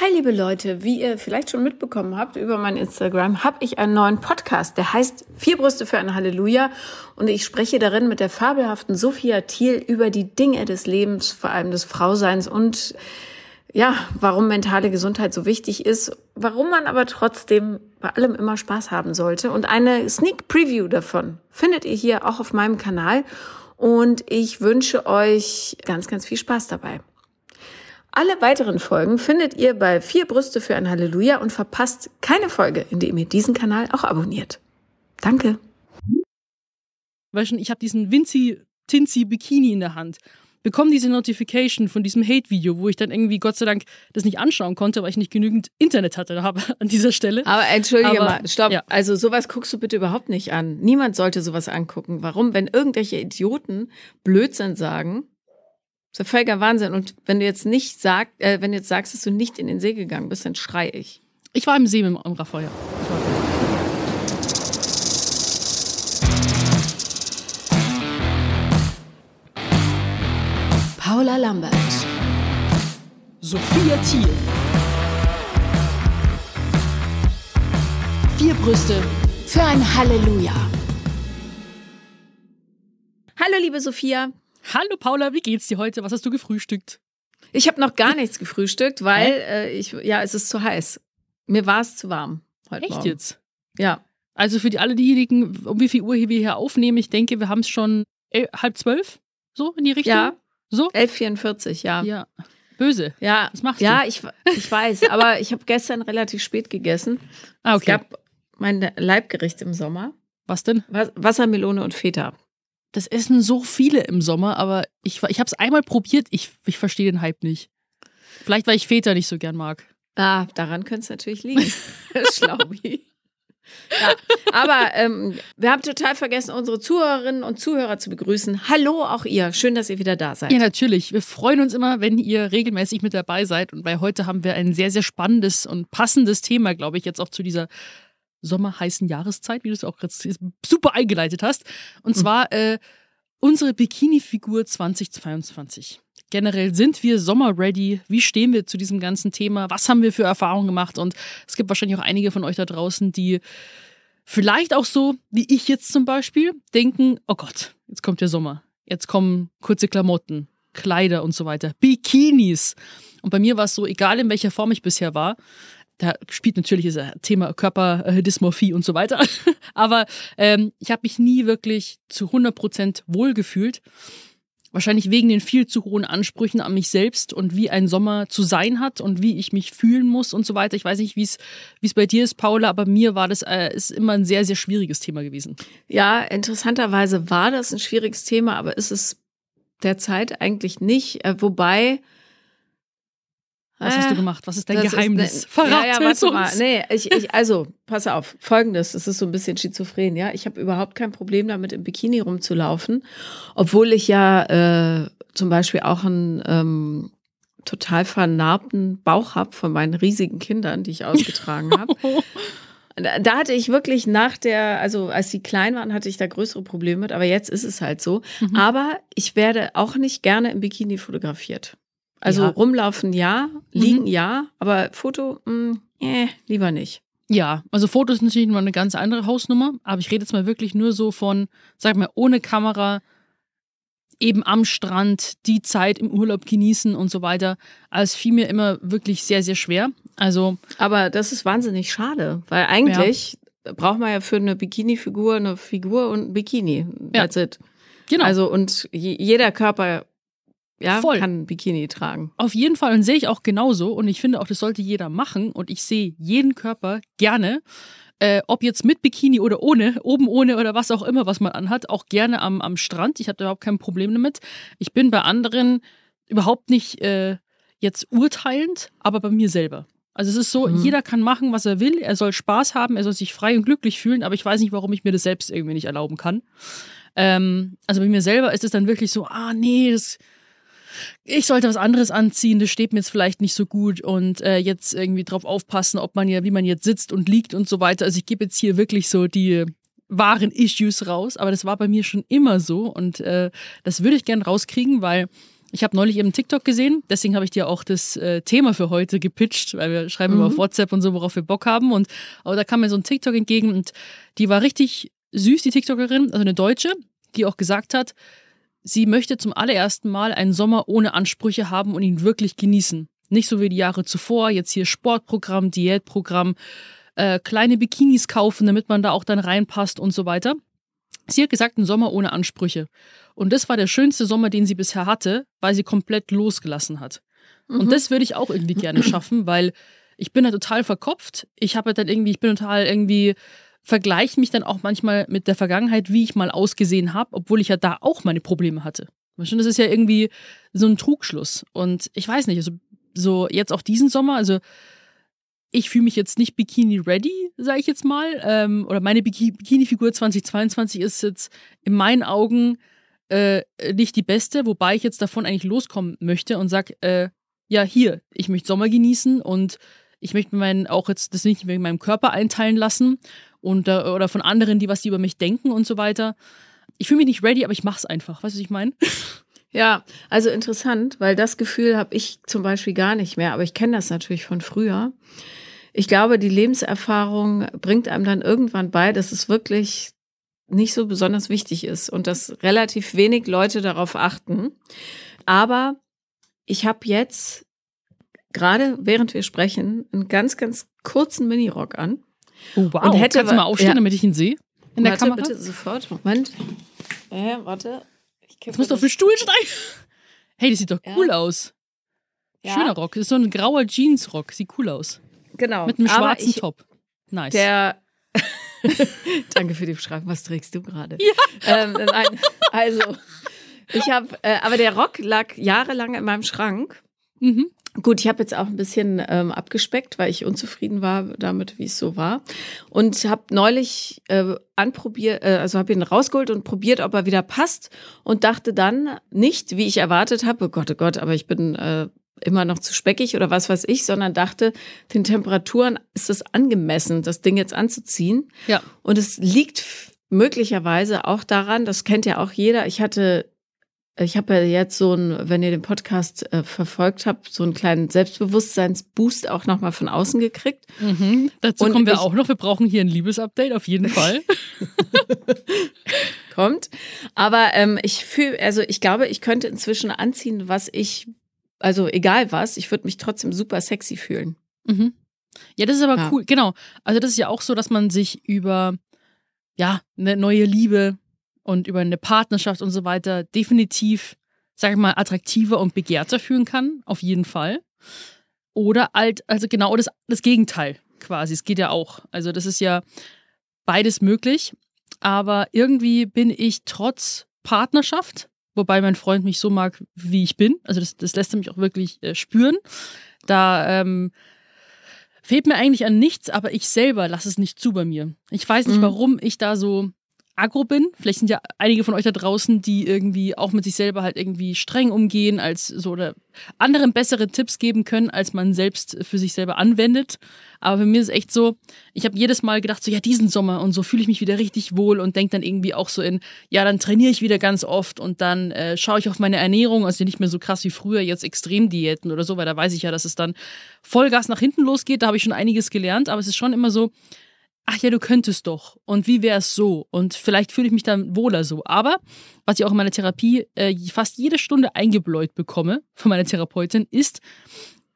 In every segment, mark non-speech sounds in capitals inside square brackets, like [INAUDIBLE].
Hi liebe Leute, wie ihr vielleicht schon mitbekommen habt über mein Instagram, habe ich einen neuen Podcast, der heißt Vier Brüste für ein Halleluja. Und ich spreche darin mit der fabelhaften Sophia Thiel über die Dinge des Lebens, vor allem des Frauseins und ja, warum mentale Gesundheit so wichtig ist, warum man aber trotzdem bei allem immer Spaß haben sollte. Und eine Sneak Preview davon findet ihr hier auch auf meinem Kanal. Und ich wünsche euch ganz, ganz viel Spaß dabei. Alle weiteren Folgen findet ihr bei Vier Brüste für ein Halleluja und verpasst keine Folge, indem ihr diesen Kanal auch abonniert. Danke. Weißt du, ich habe diesen Vinci Tinzi Bikini in der Hand. Bekomme diese Notification von diesem Hate-Video, wo ich dann irgendwie Gott sei Dank das nicht anschauen konnte, weil ich nicht genügend Internet hatte habe [LAUGHS] an dieser Stelle. Aber entschuldige Aber, mal, stopp. Ja. Also sowas guckst du bitte überhaupt nicht an. Niemand sollte sowas angucken. Warum? Wenn irgendwelche Idioten Blödsinn sagen, das ist ja völliger Wahnsinn. Und wenn du jetzt nicht sagst, äh, wenn du jetzt sagst, dass du nicht in den See gegangen bist, dann schrei ich. Ich war im See mit dem Raffaella. Paula Lambert. Sophia Thiel. Vier Brüste für ein Halleluja. Hallo, liebe Sophia. Hallo Paula, wie geht's dir heute? Was hast du gefrühstückt? Ich habe noch gar nichts gefrühstückt, weil äh, ich ja, es ist zu heiß. Mir war es zu warm heute Echt Morgen. jetzt? Ja. Also für die alle diejenigen, um wie viel Uhr wir hier aufnehmen, ich denke, wir haben es schon el- halb zwölf, so in die Richtung. Ja. So? 11.44, ja. Ja. Böse. Ja. Was machst ja, du? ich, ich weiß, aber ich habe gestern relativ spät gegessen. Ah, Es okay. gab mein Leibgericht im Sommer. Was denn? Was- Wassermelone und Feta. Das essen so viele im Sommer, aber ich, ich habe es einmal probiert. Ich, ich verstehe den Hype nicht. Vielleicht, weil ich Feta nicht so gern mag. Ah, daran könnte es natürlich liegen. [LAUGHS] Schlaubi. Ja, aber ähm, wir haben total vergessen, unsere Zuhörerinnen und Zuhörer zu begrüßen. Hallo auch ihr. Schön, dass ihr wieder da seid. Ja, natürlich. Wir freuen uns immer, wenn ihr regelmäßig mit dabei seid. Und bei heute haben wir ein sehr, sehr spannendes und passendes Thema, glaube ich, jetzt auch zu dieser sommerheißen Jahreszeit, wie du es auch gerade super eingeleitet hast. Und zwar äh, unsere Bikini-Figur 2022. Generell sind wir sommerready? Wie stehen wir zu diesem ganzen Thema? Was haben wir für Erfahrungen gemacht? Und es gibt wahrscheinlich auch einige von euch da draußen, die vielleicht auch so, wie ich jetzt zum Beispiel, denken, oh Gott, jetzt kommt der Sommer. Jetzt kommen kurze Klamotten, Kleider und so weiter. Bikinis. Und bei mir war es so, egal in welcher Form ich bisher war, da spielt natürlich das Thema Körperdysmorphie und so weiter. [LAUGHS] Aber ähm, ich habe mich nie wirklich zu 100% wohlgefühlt. Wahrscheinlich wegen den viel zu hohen Ansprüchen an mich selbst und wie ein Sommer zu sein hat und wie ich mich fühlen muss und so weiter. Ich weiß nicht, wie es wie es bei dir ist, Paula, aber mir war das äh, ist immer ein sehr, sehr schwieriges Thema gewesen. Ja, interessanterweise war das ein schwieriges Thema, aber ist es derzeit eigentlich nicht. Äh, wobei. Was hast du äh, gemacht? Was ist dein das ist Geheimnis? ne- Verrat ja, ja, warte uns. mal. Nee, ich, ich, also, pass auf. Folgendes, es ist so ein bisschen schizophren, ja. Ich habe überhaupt kein Problem damit, im Bikini rumzulaufen, obwohl ich ja äh, zum Beispiel auch einen ähm, total vernarbten Bauch habe von meinen riesigen Kindern, die ich ausgetragen habe. [LAUGHS] Da da hatte ich wirklich nach der, also als sie klein waren, hatte ich da größere Probleme mit, aber jetzt ist es halt so. Mhm. Aber ich werde auch nicht gerne im Bikini fotografiert. Also Ja. rumlaufen ja, liegen Mhm. ja, aber Foto, mh, äh, lieber nicht. Ja, also Fotos sind natürlich noch eine ganz andere Hausnummer, aber ich rede jetzt mal wirklich nur so von, sag mal, ohne Kamera, eben am Strand, die Zeit im Urlaub genießen und so weiter. Also es fiel mir immer wirklich sehr, sehr schwer. Also, Aber das ist wahnsinnig schade, weil eigentlich braucht man ja für eine Bikini-Figur eine Figur und ein Bikini. Ja. That's it. genau. Also und je, jeder Körper ja, Voll. kann Bikini tragen. Auf jeden Fall und sehe ich auch genauso und ich finde auch, das sollte jeder machen und ich sehe jeden Körper gerne, äh, ob jetzt mit Bikini oder ohne, oben ohne oder was auch immer, was man anhat, auch gerne am, am Strand. Ich habe überhaupt kein Problem damit. Ich bin bei anderen überhaupt nicht äh, jetzt urteilend, aber bei mir selber. Also es ist so, Mhm. jeder kann machen, was er will, er soll Spaß haben, er soll sich frei und glücklich fühlen, aber ich weiß nicht, warum ich mir das selbst irgendwie nicht erlauben kann. Ähm, also bei mir selber ist es dann wirklich so, ah nee, das ich sollte was anderes anziehen, das steht mir jetzt vielleicht nicht so gut und äh, jetzt irgendwie drauf aufpassen, ob man ja, wie man jetzt sitzt und liegt und so weiter. Also ich gebe jetzt hier wirklich so die wahren Issues raus, aber das war bei mir schon immer so und äh, das würde ich gern rauskriegen, weil Ich habe neulich eben TikTok gesehen, deswegen habe ich dir auch das äh, Thema für heute gepitcht, weil wir schreiben mhm. immer auf WhatsApp und so, worauf wir Bock haben. Und aber da kam mir so ein TikTok entgegen und die war richtig süß, die TikTokerin, also eine Deutsche, die auch gesagt hat, sie möchte zum allerersten Mal einen Sommer ohne Ansprüche haben und ihn wirklich genießen. Nicht so wie die Jahre zuvor, jetzt hier Sportprogramm, Diätprogramm, äh, kleine Bikinis kaufen, damit man da auch dann reinpasst und so weiter. Sie hat gesagt, ein Sommer ohne Ansprüche. Und das war der schönste Sommer, den sie bisher hatte, weil sie komplett losgelassen hat. Mhm. Und das würde ich auch irgendwie gerne [CLEARS THROAT] schaffen, weil ich bin da total verkopft. Ich habe dann irgendwie, ich bin total irgendwie, vergleiche mich dann auch manchmal mit der Vergangenheit, wie ich mal ausgesehen habe, obwohl ich ja da auch meine Probleme hatte. Das ist ja irgendwie so ein Trugschluss. Und ich weiß nicht, also so jetzt auch diesen Sommer, also ich fühle mich jetzt nicht Bikini-ready, sage ich jetzt mal. Ähm, oder meine Bikini-Figur 2022 ist jetzt in meinen Augen äh, nicht die beste, wobei ich jetzt davon eigentlich loskommen möchte und sage, äh, ja, hier, ich möchte Sommer genießen und ich möchte meinen, auch jetzt das nicht in meinem Körper einteilen lassen und, oder von anderen, die was die über mich denken und so weiter. Ich fühle mich nicht ready, aber ich mache es einfach. Weißt du, was ich meine? [LAUGHS] Ja, also interessant, weil das Gefühl habe ich zum Beispiel gar nicht mehr, aber ich kenne das natürlich von früher ich glaube, die Lebenserfahrung bringt einem dann irgendwann bei, dass es wirklich nicht so besonders wichtig ist und dass relativ wenig Leute darauf achten. Aber ich habe jetzt gerade während wir sprechen einen ganz, ganz kurzen Minirock an. Oh, wow. Und hätte, Kannst du mal aufstehen, ja. damit ich ihn sehe? In der warte, Kamera? bitte sofort. Moment. Äh, warte. Ich Jetzt musst du auf den Stuhl steigen. Hey, das sieht doch cool ja. aus. Schöner ja. Rock. Das ist so ein grauer Jeansrock. Sieht cool aus. Genau. Mit einem schwarzen ich, Top. Nice. Der. [LAUGHS] Danke für die Beschreibung. Was trägst du gerade? Ja. Ähm, nein, also, ich habe, äh, aber der Rock lag jahrelang in meinem Schrank. Mhm. Gut, ich habe jetzt auch ein bisschen ähm, abgespeckt, weil ich unzufrieden war damit, wie es so war. Und habe neulich äh, anprobiert, äh, also habe ihn rausgeholt und probiert, ob er wieder passt. Und dachte dann nicht, wie ich erwartet habe, oh Gott, oh Gott, aber ich bin äh, immer noch zu speckig oder was weiß ich, sondern dachte, den Temperaturen ist es angemessen, das Ding jetzt anzuziehen. Ja. Und es liegt möglicherweise auch daran, das kennt ja auch jeder, ich hatte ich habe ja jetzt so ein, wenn ihr den Podcast äh, verfolgt habt, so einen kleinen Selbstbewusstseinsboost auch nochmal von außen gekriegt. Mhm, dazu und kommen wir ich, auch noch. Wir brauchen hier ein Liebesupdate auf jeden Fall. [LAUGHS] [LAUGHS] Kommt. Aber ähm, ich fühle, also ich glaube, ich könnte inzwischen anziehen, was ich also egal was, ich würde mich trotzdem super sexy fühlen. Mhm. Ja, das ist aber ja. cool. Genau. Also das ist ja auch so, dass man sich über ja eine neue Liebe und über eine Partnerschaft und so weiter definitiv, sag ich mal, attraktiver und begehrter fühlen kann. Auf jeden Fall. Oder halt, also genau das, das Gegenteil quasi. Es geht ja auch. Also das ist ja beides möglich. Aber irgendwie bin ich trotz Partnerschaft wobei mein Freund mich so mag, wie ich bin. Also das, das lässt er mich auch wirklich äh, spüren. Da ähm, fehlt mir eigentlich an nichts, aber ich selber lasse es nicht zu bei mir. Ich weiß nicht, mhm. warum ich da so aggro bin. Vielleicht sind ja einige von euch da draußen, die irgendwie auch mit sich selber halt irgendwie streng umgehen, als so oder anderen bessere Tipps geben können, als man selbst für sich selber anwendet. Aber für mir ist es echt so, ich habe jedes Mal gedacht, so ja, diesen Sommer und so fühle ich mich wieder richtig wohl und denke dann irgendwie auch so in, ja, dann trainiere ich wieder ganz oft und dann äh, schaue ich auf meine Ernährung, also nicht mehr so krass wie früher, jetzt Extremdiäten oder so, weil da weiß ich ja, dass es dann Vollgas nach hinten losgeht. Da habe ich schon einiges gelernt, aber es ist schon immer so, ach ja, du könntest doch. Und wie wäre es so? Und vielleicht fühle ich mich dann wohler so. Aber was ich auch in meiner Therapie äh, fast jede Stunde eingebläut bekomme von meiner Therapeutin, ist,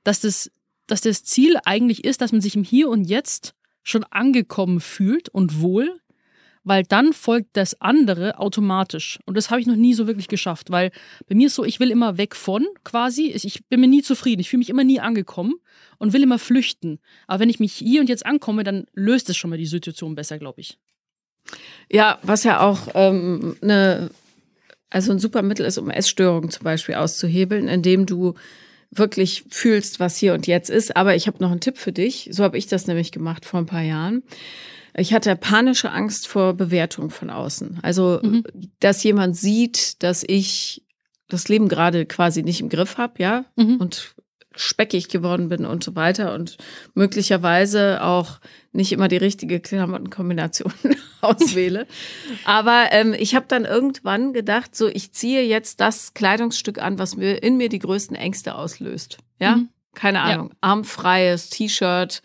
dass das, dass das Ziel eigentlich ist, dass man sich im Hier und Jetzt schon angekommen fühlt und wohl weil dann folgt das andere automatisch. Und das habe ich noch nie so wirklich geschafft, weil bei mir ist so, ich will immer weg von quasi. Ich bin mir nie zufrieden. Ich fühle mich immer nie angekommen und will immer flüchten. Aber wenn ich mich hier und jetzt ankomme, dann löst es schon mal die Situation besser, glaube ich. Ja, was ja auch ähm, eine, also ein super Mittel ist, um Essstörungen zum Beispiel auszuhebeln, indem du wirklich fühlst, was hier und jetzt ist. Aber ich habe noch einen Tipp für dich. So habe ich das nämlich gemacht vor ein paar Jahren. Ich hatte panische Angst vor Bewertung von außen. Also, mhm. dass jemand sieht, dass ich das Leben gerade quasi nicht im Griff habe, ja, mhm. und speckig geworden bin und so weiter und möglicherweise auch nicht immer die richtige Klamottenkombination [LAUGHS] auswähle. Aber ähm, ich habe dann irgendwann gedacht, so ich ziehe jetzt das Kleidungsstück an, was mir in mir die größten Ängste auslöst. Ja, mhm. keine Ahnung, ja. armfreies T-Shirt,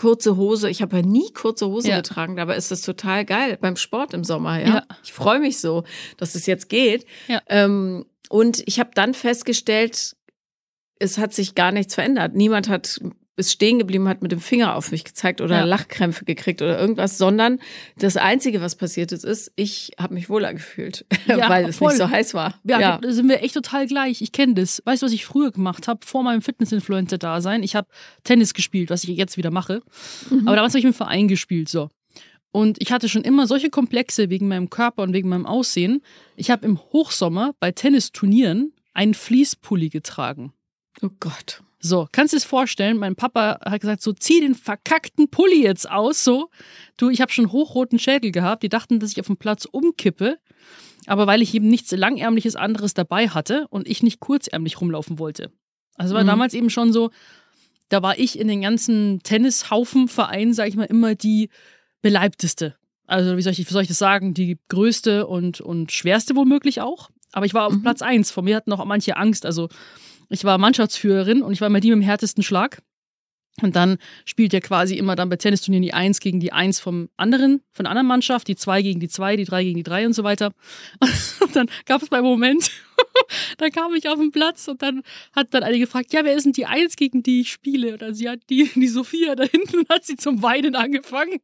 kurze Hose. Ich habe ja nie kurze Hose ja. getragen, aber ist das total geil beim Sport im Sommer. Ja, ja. ich freue mich so, dass es jetzt geht. Ja. Ähm, und ich habe dann festgestellt, es hat sich gar nichts verändert. Niemand hat ist stehen geblieben, hat mit dem Finger auf mich gezeigt oder ja. Lachkrämpfe gekriegt oder irgendwas, sondern das Einzige, was passiert ist, ist, ich habe mich wohler gefühlt, [LAUGHS] ja, weil es nicht so heiß war. Ja, ja, da sind wir echt total gleich. Ich kenne das. Weißt du, was ich früher gemacht habe, vor meinem Fitness-Influencer-Dasein? Ich habe Tennis gespielt, was ich jetzt wieder mache. Mhm. Aber damals habe ich im Verein gespielt, so. Und ich hatte schon immer solche Komplexe wegen meinem Körper und wegen meinem Aussehen. Ich habe im Hochsommer bei Tennisturnieren einen Fließpulli getragen. Oh Gott. So, kannst du dir das vorstellen? Mein Papa hat gesagt, so zieh den verkackten Pulli jetzt aus, so. Du, ich habe schon hochroten Schädel gehabt. Die dachten, dass ich auf dem Platz umkippe. Aber weil ich eben nichts langärmliches anderes dabei hatte und ich nicht kurzärmlich rumlaufen wollte. Also war mhm. damals eben schon so, da war ich in den ganzen Tennishaufenvereinen, sag ich mal, immer die beleibteste. Also, wie soll ich, wie soll ich das sagen? Die größte und, und schwerste womöglich auch. Aber ich war auf mhm. Platz eins. Von mir hatten auch manche Angst. Also, ich war Mannschaftsführerin und ich war immer die mit dem härtesten Schlag. Und dann spielt er quasi immer dann bei Tennisturnieren die Eins gegen die Eins vom anderen, von der anderen Mannschaft, die Zwei gegen die Zwei, die Drei gegen die Drei und so weiter. [LAUGHS] Und dann gab es beim Moment, [LAUGHS] da kam ich auf den Platz und dann hat dann eine gefragt, ja, wer ist denn die Eins, gegen die ich spiele? Und dann sie hat die, die Sophia da hinten hat sie zum Weinen angefangen.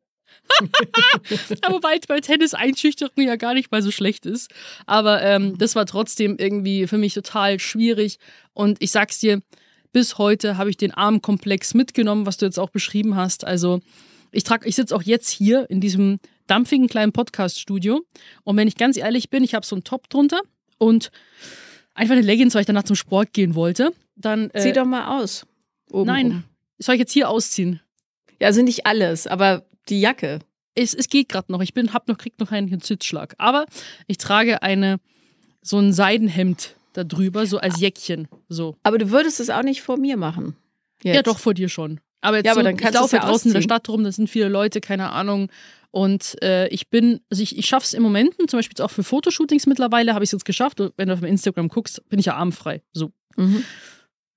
[LAUGHS] Aber weil bei Tennis Einschüchterung ja gar nicht mal so schlecht ist. Aber ähm, das war trotzdem irgendwie für mich total schwierig. Und ich sag's dir, bis heute habe ich den Armkomplex mitgenommen, was du jetzt auch beschrieben hast. Also ich trage, ich sitze auch jetzt hier in diesem dampfigen kleinen Podcast-Studio. Und wenn ich ganz ehrlich bin, ich habe so einen Top drunter und einfach eine Leggings, weil ich danach zum Sport gehen wollte. Dann äh, zieh doch mal aus. nein, rum. soll ich jetzt hier ausziehen? Ja, also nicht alles, aber die Jacke. Es, es geht gerade noch. Ich bin, hab noch, krieg noch einen Zitzschlag. Aber ich trage eine, so ein Seidenhemd da drüber, so als Jäckchen. So. Aber du würdest es auch nicht vor mir machen. Jetzt. Ja, doch, vor dir schon. Aber jetzt ja, aber so, dann ich laufe ja draußen ausziehen. in der Stadt rum, da sind viele Leute, keine Ahnung. Und äh, ich bin, also ich, ich schaffe es im Moment, zum Beispiel auch für Fotoshootings mittlerweile, habe ich es jetzt geschafft. Wenn du auf Instagram guckst, bin ich ja armfrei. So. Mhm.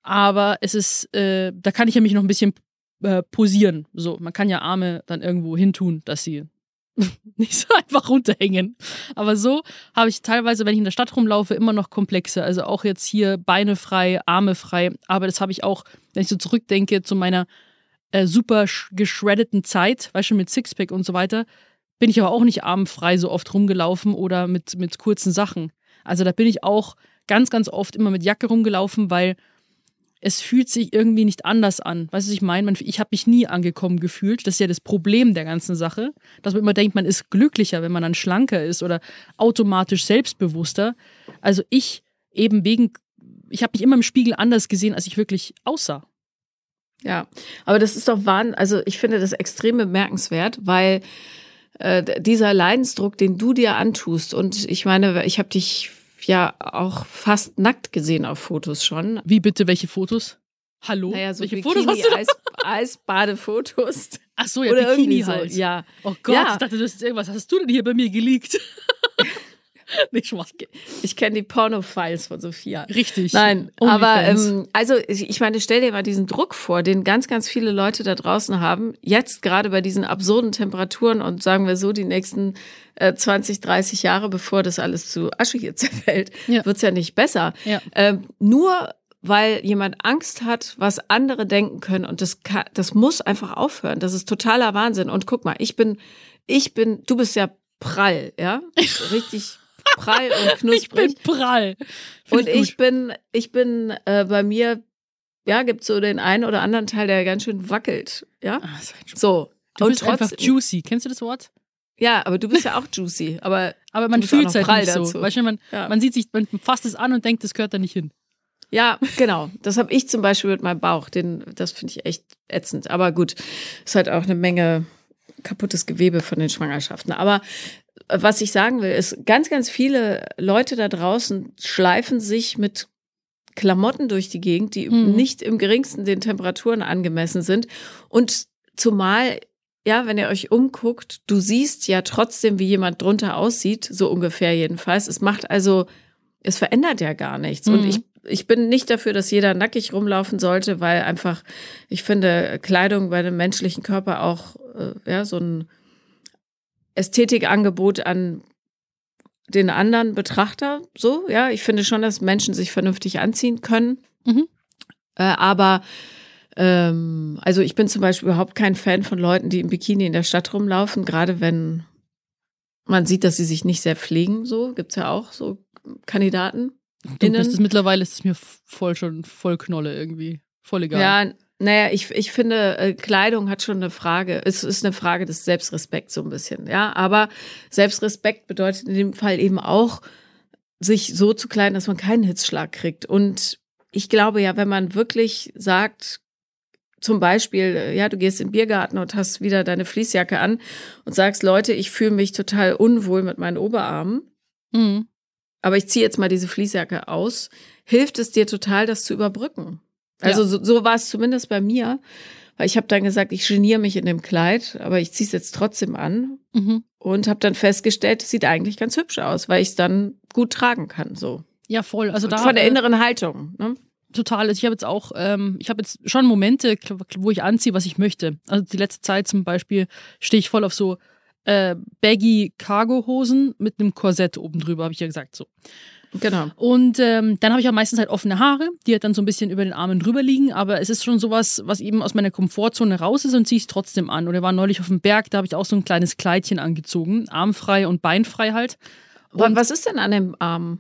Aber es ist, äh, da kann ich ja mich noch ein bisschen äh, posieren. So, man kann ja Arme dann irgendwo hintun, dass sie [LAUGHS] nicht so einfach runterhängen. Aber so habe ich teilweise, wenn ich in der Stadt rumlaufe, immer noch Komplexe. Also auch jetzt hier Beine frei, Arme frei. Aber das habe ich auch, wenn ich so zurückdenke zu meiner äh, super geschreddeten Zeit, weißt du, mit Sixpack und so weiter, bin ich aber auch nicht armfrei so oft rumgelaufen oder mit, mit kurzen Sachen. Also da bin ich auch ganz, ganz oft immer mit Jacke rumgelaufen, weil es fühlt sich irgendwie nicht anders an. Weißt du, was ich meine? Ich habe mich nie angekommen gefühlt. Das ist ja das Problem der ganzen Sache, dass man immer denkt, man ist glücklicher, wenn man dann schlanker ist oder automatisch selbstbewusster. Also ich eben wegen, ich habe mich immer im Spiegel anders gesehen, als ich wirklich aussah. Ja, aber das ist doch Wahnsinn. Also ich finde das extrem bemerkenswert, weil äh, dieser Leidensdruck, den du dir antust, und ich meine, ich habe dich ja auch fast nackt gesehen auf Fotos schon. Wie bitte, welche Fotos? Hallo? Naja, so welche Bikini, Fotos hast du Eis, Eisbadefotos. Ach so, ja, Oder Bikini halt. So, ja. Oh Gott, ja. ich dachte, das ist irgendwas. Hast du denn hier bei mir geleakt? [LAUGHS] [LAUGHS] Nicht. Ich kenne die Porno-Files von Sophia. Richtig. Nein, aber ähm, also ich meine, stell dir mal diesen Druck vor, den ganz, ganz viele Leute da draußen haben. Jetzt gerade bei diesen absurden Temperaturen und sagen wir so, die nächsten äh, 20, 30 Jahre, bevor das alles zu Asche hier [LAUGHS] zerfällt, ja. wird's ja nicht besser. Ja. Ähm, nur weil jemand Angst hat, was andere denken können und das kann, das muss einfach aufhören. Das ist totaler Wahnsinn. Und guck mal, ich bin, ich bin, du bist ja prall, ja, [LAUGHS] richtig prall und [LAUGHS] knusprig. Ich bin prall. Find und ich, ich bin, ich bin äh, bei mir, ja, gibt so den einen oder anderen Teil, der ganz schön wackelt, ja. Ah, so. Du und bist trotzdem, einfach juicy. Kennst du das Wort? Ja, aber du bist ja auch [LAUGHS] juicy. Aber, aber man fühlt es halt nicht so. Weißt du, man, ja. man sieht sich, man fasst es an und denkt, das gehört da nicht hin. Ja, genau. Das habe ich zum Beispiel mit meinem Bauch. Den, das finde ich echt ätzend. Aber gut, ist halt auch eine Menge kaputtes Gewebe von den Schwangerschaften. Aber was ich sagen will, ist, ganz, ganz viele Leute da draußen schleifen sich mit Klamotten durch die Gegend, die mhm. nicht im geringsten den Temperaturen angemessen sind. Und zumal, ja, wenn ihr euch umguckt, du siehst ja trotzdem, wie jemand drunter aussieht, so ungefähr jedenfalls. Es macht also, es verändert ja gar nichts. Mhm. Und ich, ich bin nicht dafür, dass jeder nackig rumlaufen sollte, weil einfach, ich finde, Kleidung bei einem menschlichen Körper auch, ja, so ein Ästhetikangebot an den anderen Betrachter so. Ja, ich finde schon, dass Menschen sich vernünftig anziehen können. Mhm. Äh, aber ähm, also ich bin zum Beispiel überhaupt kein Fan von Leuten, die im Bikini in der Stadt rumlaufen, gerade wenn man sieht, dass sie sich nicht sehr pflegen. So gibt's ja auch so Kandidaten. Du bist es mittlerweile ist es mir voll schon voll Knolle irgendwie. Voll egal. Ja, naja, ich, ich finde, äh, Kleidung hat schon eine Frage, es ist eine Frage des Selbstrespekts so ein bisschen, ja. Aber Selbstrespekt bedeutet in dem Fall eben auch, sich so zu kleiden, dass man keinen Hitzschlag kriegt. Und ich glaube ja, wenn man wirklich sagt, zum Beispiel, äh, ja, du gehst in den Biergarten und hast wieder deine Fließjacke an und sagst, Leute, ich fühle mich total unwohl mit meinen Oberarmen, mhm. aber ich ziehe jetzt mal diese Fließjacke aus, hilft es dir total, das zu überbrücken. Also ja. so, so war es zumindest bei mir. Weil ich habe dann gesagt, ich geniere mich in dem Kleid, aber ich ziehe es jetzt trotzdem an mhm. und habe dann festgestellt, es sieht eigentlich ganz hübsch aus, weil ich es dann gut tragen kann. So. Ja, voll. Also da, Von der äh, inneren Haltung. Ne? Total. Also ich habe jetzt auch, ähm, ich habe jetzt schon Momente, wo ich anziehe, was ich möchte. Also die letzte Zeit zum Beispiel stehe ich voll auf so äh, baggy Cargo-Hosen mit einem Korsett oben drüber, habe ich ja gesagt so. Genau. Und ähm, dann habe ich auch meistens halt offene Haare, die halt dann so ein bisschen über den Armen drüber liegen, aber es ist schon sowas, was eben aus meiner Komfortzone raus ist und ziehe ich trotzdem an. Oder war neulich auf dem Berg, da habe ich auch so ein kleines Kleidchen angezogen, armfrei und beinfrei halt. Und was ist denn an dem Arm?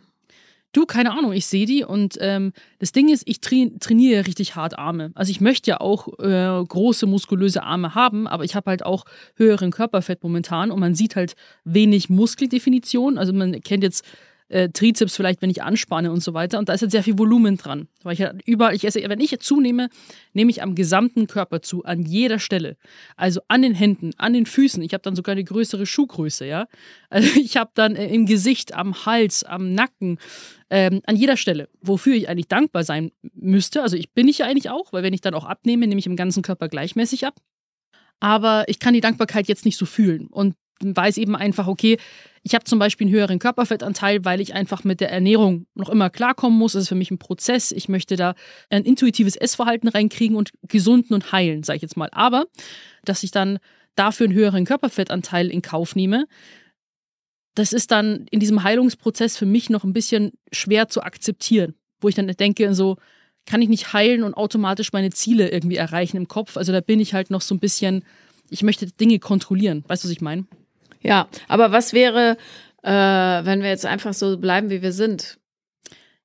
Du, keine Ahnung, ich sehe die und ähm, das Ding ist, ich tra trainiere richtig hart Arme. Also ich möchte ja auch äh, große, muskulöse Arme haben, aber ich habe halt auch höheren Körperfett momentan und man sieht halt wenig Muskeldefinition. Also man kennt jetzt äh, Trizeps vielleicht, wenn ich anspanne und so weiter. Und da ist jetzt sehr viel Volumen dran. Weil ich halt überall, ich esse, wenn ich zunehme, nehme ich am gesamten Körper zu, an jeder Stelle. Also an den Händen, an den Füßen. Ich habe dann sogar eine größere Schuhgröße, ja. Also ich habe dann äh, im Gesicht, am Hals, am Nacken, ähm, an jeder Stelle, wofür ich eigentlich dankbar sein müsste. Also ich bin ich ja eigentlich auch, weil wenn ich dann auch abnehme, nehme ich im ganzen Körper gleichmäßig ab. Aber ich kann die Dankbarkeit jetzt nicht so fühlen. Und weiß eben einfach, okay, ich habe zum Beispiel einen höheren Körperfettanteil, weil ich einfach mit der Ernährung noch immer klarkommen muss. Es ist für mich ein Prozess. Ich möchte da ein intuitives Essverhalten reinkriegen und gesunden und heilen, sage ich jetzt mal. Aber, dass ich dann dafür einen höheren Körperfettanteil in Kauf nehme, das ist dann in diesem Heilungsprozess für mich noch ein bisschen schwer zu akzeptieren, wo ich dann denke, so kann ich nicht heilen und automatisch meine Ziele irgendwie erreichen im Kopf. Also da bin ich halt noch so ein bisschen, ich möchte Dinge kontrollieren. Weißt du, was ich meine? Ja, aber was wäre, äh, wenn wir jetzt einfach so bleiben, wie wir sind?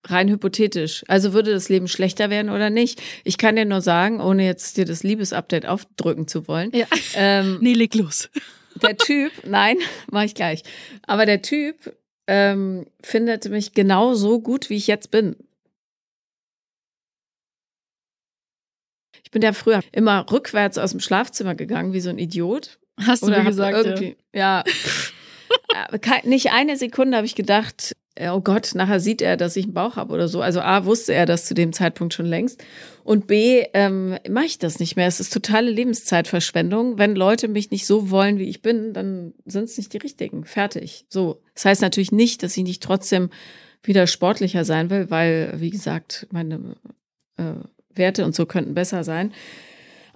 Rein hypothetisch. Also würde das Leben schlechter werden oder nicht? Ich kann dir nur sagen, ohne jetzt dir das Liebesupdate aufdrücken zu wollen. Ja. Ähm, [LAUGHS] nee, leg los. Der Typ, [LAUGHS] nein, [LAUGHS] mache ich gleich. Aber der Typ ähm, findet mich genau so gut, wie ich jetzt bin. Ich bin ja früher immer rückwärts aus dem Schlafzimmer gegangen, wie so ein Idiot. Hast du mir gesagt, irgendwie, ja. [LAUGHS] ja. nicht eine Sekunde habe ich gedacht, oh Gott, nachher sieht er, dass ich einen Bauch habe oder so. Also A, wusste er das zu dem Zeitpunkt schon längst. Und B, ähm, mache ich das nicht mehr. Es ist totale Lebenszeitverschwendung. Wenn Leute mich nicht so wollen, wie ich bin, dann sind es nicht die richtigen. Fertig. So. Das heißt natürlich nicht, dass ich nicht trotzdem wieder sportlicher sein will, weil, wie gesagt, meine äh, Werte und so könnten besser sein.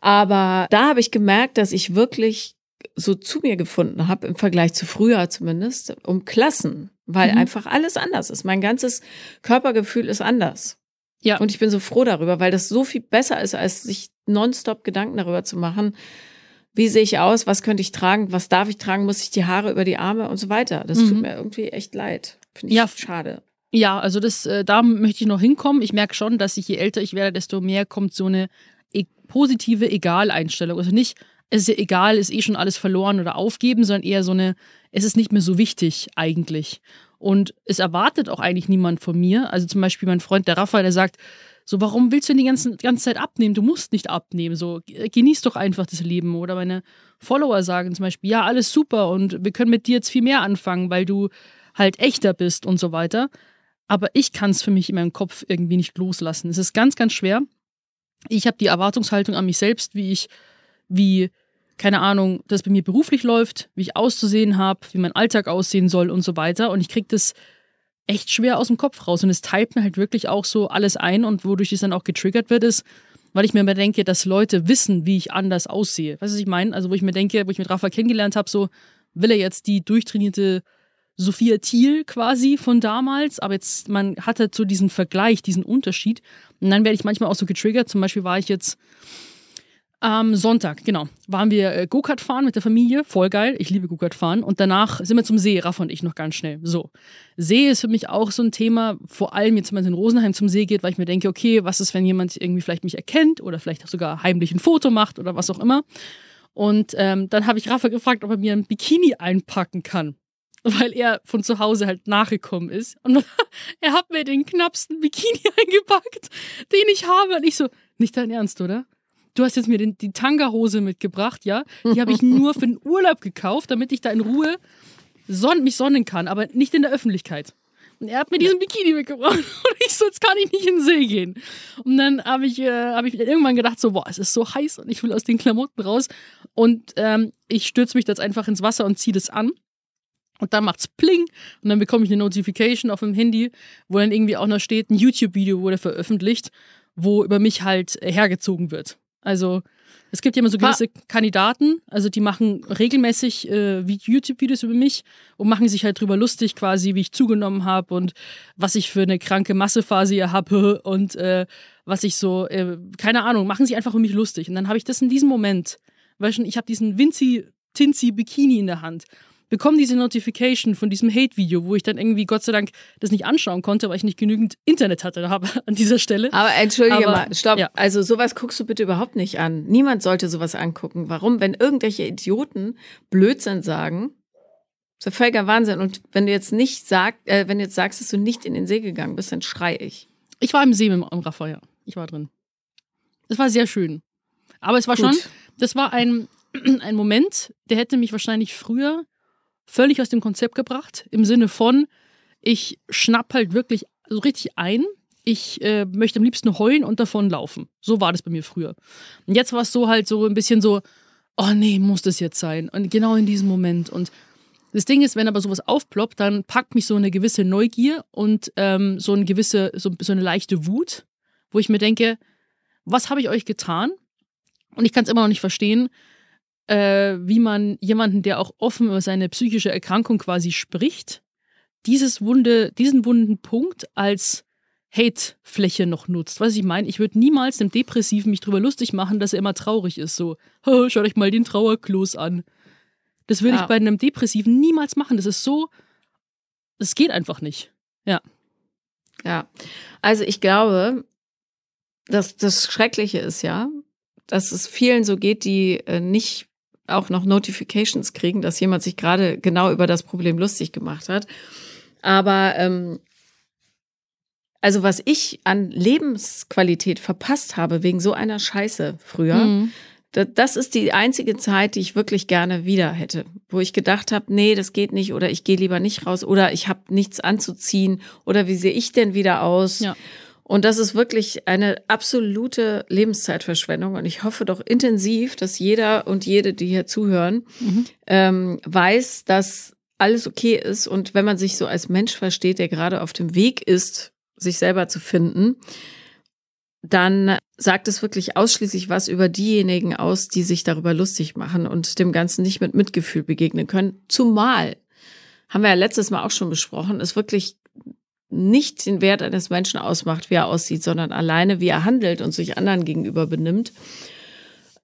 Aber da habe ich gemerkt, dass ich wirklich so zu mir gefunden habe, im Vergleich zu früher zumindest, um Klassen, weil mhm. einfach alles anders ist. Mein ganzes Körpergefühl ist anders. Ja. Und ich bin so froh darüber, weil das so viel besser ist, als sich nonstop Gedanken darüber zu machen, wie sehe ich aus, was könnte ich tragen, was darf ich tragen, muss ich die Haare über die Arme und so weiter. Das mhm. tut mir irgendwie echt leid. Finde ich ja. schade. Ja, also das, äh, da möchte ich noch hinkommen. Ich merke schon, dass ich je älter ich werde, desto mehr kommt so eine e positive Egaleinstellung. Also nicht, es ist ja egal, ist eh schon alles verloren oder aufgeben, sondern eher so eine, es ist nicht mehr so wichtig eigentlich. Und es erwartet auch eigentlich niemand von mir. Also zum Beispiel mein Freund, der Raphael, der sagt, so, warum willst du denn die ganze, ganze Zeit abnehmen? Du musst nicht abnehmen. So, genieß doch einfach das Leben. Oder meine Follower sagen zum Beispiel, ja, alles super und wir können mit dir jetzt viel mehr anfangen, weil du halt echter bist und so weiter. aber ich kann es für mich in meinem Kopf irgendwie nicht loslassen. Es ist ganz, ganz schwer. Ich habe die Erwartungshaltung an mich selbst, wie ich, wie, keine Ahnung, das bei mir beruflich läuft, wie ich auszusehen habe, wie mein Alltag aussehen soll und so weiter. Und ich kriege das echt schwer aus dem Kopf raus. Und es teilt mir halt wirklich auch so alles ein und wodurch es dann auch getriggert wird, ist, weil ich mir immer denke, dass Leute wissen, wie ich anders aussehe. Weißt du, was ich meine? Also, wo ich mir denke, wo ich mit Rafa kennengelernt habe, so will er jetzt die durchtrainierte Sophia Thiel quasi von damals, aber jetzt, man hatte so diesen Vergleich, diesen Unterschied. Und dann werde ich manchmal auch so getriggert. Zum Beispiel war ich jetzt am Sonntag, genau, waren wir äh, Go-Kart fahren mit der Familie. Voll geil. Ich liebe Go-Kart fahren. Und danach sind wir zum See, Rafa und ich noch ganz schnell. So. See ist für mich auch so ein Thema, vor allem jetzt, wenn man in Rosenheim zum See geht, weil ich mir denke, okay, was ist, wenn jemand irgendwie vielleicht mich erkennt oder vielleicht sogar heimlich ein Foto macht oder was auch immer. Und ähm, dann habe ich Rafa gefragt, ob er mir ein Bikini einpacken kann weil er von zu Hause halt nachgekommen ist. Und [LAUGHS] er hat mir den knappsten Bikini [LAUGHS] eingepackt, den ich habe. Und ich so, nicht dein Ernst, oder? Du hast jetzt mir den, die Tanga-Hose mitgebracht, ja? Die habe ich [LAUGHS] nur für den Urlaub gekauft, damit ich da in Ruhe son mich sonnen kann, aber nicht in der Öffentlichkeit. Und er hat mir diesen Bikini mitgebracht [LAUGHS] und ich so, jetzt kann ich nicht in den See gehen. Und dann habe ich, äh, hab ich irgendwann gedacht, so, boah, es ist so heiß und ich will aus den Klamotten raus. Und ähm, ich stürze mich jetzt einfach ins Wasser und ziehe das an. Und dann macht's Pling und dann bekomme ich eine Notification auf dem Handy, wo dann irgendwie auch noch steht, ein YouTube-Video wurde veröffentlicht, wo über mich halt hergezogen wird. Also es gibt ja immer so gewisse Kandidaten, also die machen regelmäßig äh, YouTube-Videos über mich und machen sich halt drüber lustig, quasi, wie ich zugenommen habe und was ich für eine kranke Massephase hier habe [LAUGHS] und äh, was ich so, äh, keine Ahnung, machen sich einfach über mich lustig. Und dann habe ich das in diesem Moment, weil schon, ich habe diesen Vinci Tinzi Bikini in der Hand bekomme diese Notification von diesem Hate-Video, wo ich dann irgendwie Gott sei Dank das nicht anschauen konnte, weil ich nicht genügend Internet hatte habe [LAUGHS] an dieser Stelle. Aber entschuldige Aber, mal, stopp. Ja. Also sowas guckst du bitte überhaupt nicht an. Niemand sollte sowas angucken. Warum? Wenn irgendwelche Idioten Blödsinn sagen, ist ja völliger Wahnsinn. Und wenn du jetzt nicht sagst, äh, wenn du jetzt sagst, dass du nicht in den See gegangen bist, dann schrei ich. Ich war im See mit dem Rafa, ja. Ich war drin. Es war sehr schön. Aber es war Gut. schon, das war ein, [CLEARS THROAT] ein Moment, der hätte mich wahrscheinlich früher völlig aus dem Konzept gebracht, im Sinne von, ich schnapp halt wirklich so richtig ein. Ich äh, möchte am liebsten heulen und davonlaufen. So war das bei mir früher. Und jetzt war es so halt so ein bisschen so, oh nee, muss das jetzt sein? Und genau in diesem Moment. Und das Ding ist, wenn aber sowas aufploppt, dann packt mich so eine gewisse Neugier und ähm, so eine gewisse, so, so eine leichte Wut, wo ich mir denke, was habe ich euch getan? Und ich kann es immer noch nicht verstehen, äh, wie man jemanden, der auch offen über seine psychische Erkrankung quasi spricht, dieses Wunde, diesen wunden Punkt als Hate-Fläche noch nutzt. Was ich meine, ich würde niemals einem Depressiven mich drüber lustig machen, dass er immer traurig ist. So, [LAUGHS] schaut euch mal den Trauerklos an. Das würde ja. ich bei einem Depressiven niemals machen. Das ist so, das geht einfach nicht. Ja. Ja, also ich glaube, dass das Schreckliche ist ja, dass es vielen so geht, die äh, nicht auch noch Notifications kriegen, dass jemand sich gerade genau über das Problem lustig gemacht hat. Aber ähm, also was ich an Lebensqualität verpasst habe wegen so einer Scheiße früher, mhm. das ist die einzige Zeit, die ich wirklich gerne wieder hätte, wo ich gedacht habe, nee, das geht nicht oder ich gehe lieber nicht raus oder ich habe nichts anzuziehen oder wie sehe ich denn wieder aus? Ja. Und das ist wirklich eine absolute Lebenszeitverschwendung. Und ich hoffe doch intensiv, dass jeder und jede, die hier zuhören, mhm. ähm, weiß, dass alles okay ist. Und wenn man sich so als Mensch versteht, der gerade auf dem Weg ist, sich selber zu finden, dann sagt es wirklich ausschließlich was über diejenigen aus, die sich darüber lustig machen und dem Ganzen nicht mit Mitgefühl begegnen können. Zumal, haben wir ja letztes Mal auch schon besprochen, ist wirklich nicht den Wert eines Menschen ausmacht, wie er aussieht, sondern alleine, wie er handelt und sich anderen gegenüber benimmt.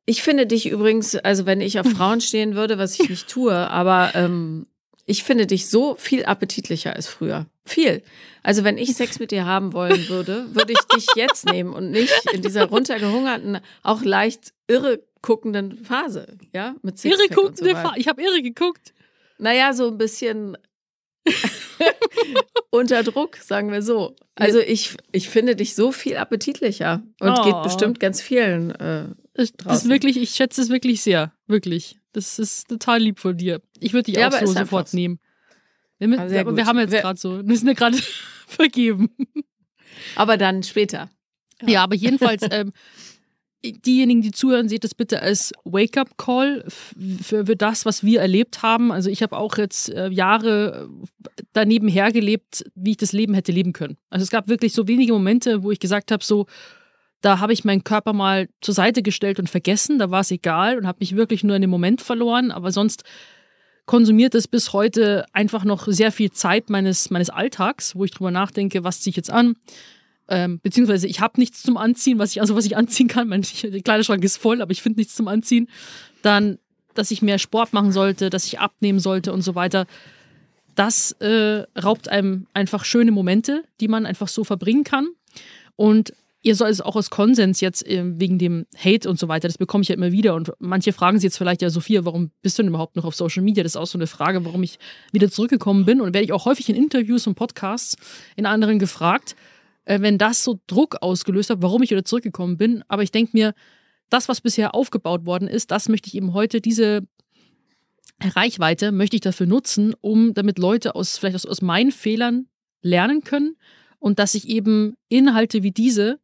Ich finde dich übrigens, also wenn ich auf Frauen [LAUGHS] stehen würde, was ich nicht tue, aber ähm, ich finde dich so viel appetitlicher als früher. Viel. Also wenn ich Sex mit dir haben wollen würde, würde ich dich jetzt [LAUGHS] nehmen und nicht in dieser runtergehungerten, auch leicht irre guckenden Phase, ja, mit Irre guckende so Phase. Ich habe irre geguckt. Naja, so ein bisschen [LAUGHS] [LAUGHS] unter Druck, sagen wir so. Also ich, ich finde dich so viel appetitlicher und oh. geht bestimmt ganz vielen. Äh, das ist wirklich, ich schätze es wirklich sehr, wirklich. Das ist total lieb von dir. Ich würde dich ja, auch so sofort nehmen. Wir, mit, also aber wir haben jetzt gerade so, wir sind ja gerade [LAUGHS] vergeben. Aber dann später. Ja, ja aber jedenfalls, [LAUGHS] ähm, diejenigen, die zuhören, seht es bitte als Wake-up-Call für, für, das, was wir erlebt haben. Also ich habe auch jetzt äh, Jahre daneben hergelebt, wie ich das Leben hätte leben können. Also es gab wirklich so wenige Momente, wo ich gesagt habe, so, da habe ich meinen Körper mal zur Seite gestellt und vergessen, da war es egal und habe mich wirklich nur in dem Moment verloren, aber sonst konsumiert es bis heute einfach noch sehr viel Zeit meines, meines Alltags, wo ich drüber nachdenke, was ziehe ich jetzt an, ähm, beziehungsweise ich habe nichts zum Anziehen, was ich, also was ich anziehen kann. Mein [LAUGHS] Kleiderschrank ist voll, aber ich finde nichts zum Anziehen. Dann, dass ich mehr Sport machen sollte, dass ich abnehmen sollte und so weiter. Das äh, raubt einem einfach schöne Momente, die man einfach so verbringen kann. Und ihr sollt es auch aus Konsens jetzt äh, wegen dem Hate und so weiter, das bekomme ich ja immer wieder. Und manche fragen sich jetzt vielleicht, ja, Sophia, warum bist du denn überhaupt noch auf Social Media? Das ist auch so eine Frage, warum ich wieder zurückgekommen bin. Und werde ich auch häufig in Interviews und Podcasts in anderen gefragt äh, wenn das so Druck ausgelöst hat, warum ich wieder zurückgekommen bin. Aber ich denke mir, das, was bisher aufgebaut worden ist, das möchte ich eben heute, diese Reichweite möchte ich dafür nutzen, um damit Leute aus vielleicht aus, aus meinen Fehlern lernen können und dass ich eben Inhalte wie diese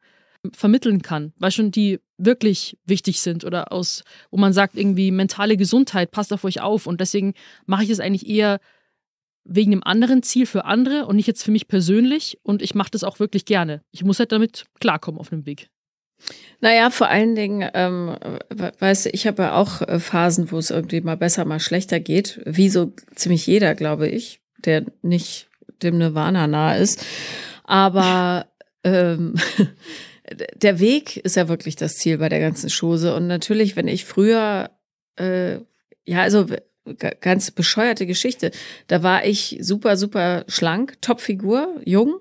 vermitteln kann, weil schon die wirklich wichtig sind oder aus, wo man sagt, irgendwie mentale Gesundheit, passt auf euch auf und deswegen mache ich es eigentlich eher wegen einem anderen Ziel für andere und nicht jetzt für mich persönlich. Und ich mache das auch wirklich gerne. Ich muss halt damit klarkommen auf dem Weg. Naja, vor allen Dingen, ähm, weißt du, ich habe ja auch äh, Phasen, wo es irgendwie mal besser, mal schlechter geht, wie so ziemlich jeder, glaube ich, der nicht dem Nirvana nahe ist. Aber [LAUGHS] ähm, [LAUGHS] der Weg ist ja wirklich das Ziel bei der ganzen Chose. Und natürlich, wenn ich früher, äh, ja, also ganz bescheuerte Geschichte. Da war ich super, super schlank, Topfigur, jung.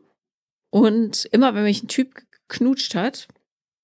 Und immer, wenn mich ein Typ geknutscht hat,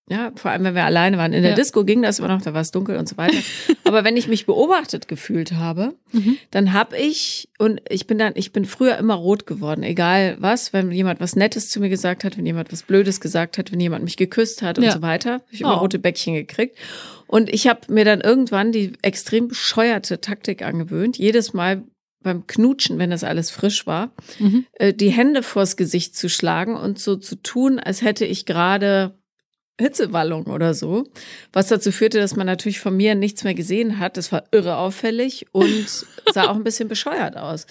ja, vor allem, wenn wir alleine waren. In der ja. Disco ging das immer noch, da war es dunkel und so weiter. [LAUGHS] Aber wenn ich mich beobachtet gefühlt habe, mhm. dann habe ich, und ich bin dann, ich bin früher immer rot geworden, egal was, wenn jemand was Nettes zu mir gesagt hat, wenn jemand was Blödes gesagt hat, wenn jemand mich geküsst hat und ja. so weiter, habe ich immer oh. rote Bäckchen gekriegt. Und ich habe mir dann irgendwann die extrem bescheuerte Taktik angewöhnt, jedes Mal beim Knutschen, wenn das alles frisch war, mhm. äh, die Hände vors Gesicht zu schlagen und so zu tun, als hätte ich gerade Hitzewallung oder so, was dazu führte, dass man natürlich von mir nichts mehr gesehen hat. Das war irre auffällig und [LAUGHS] sah auch ein bisschen bescheuert aus.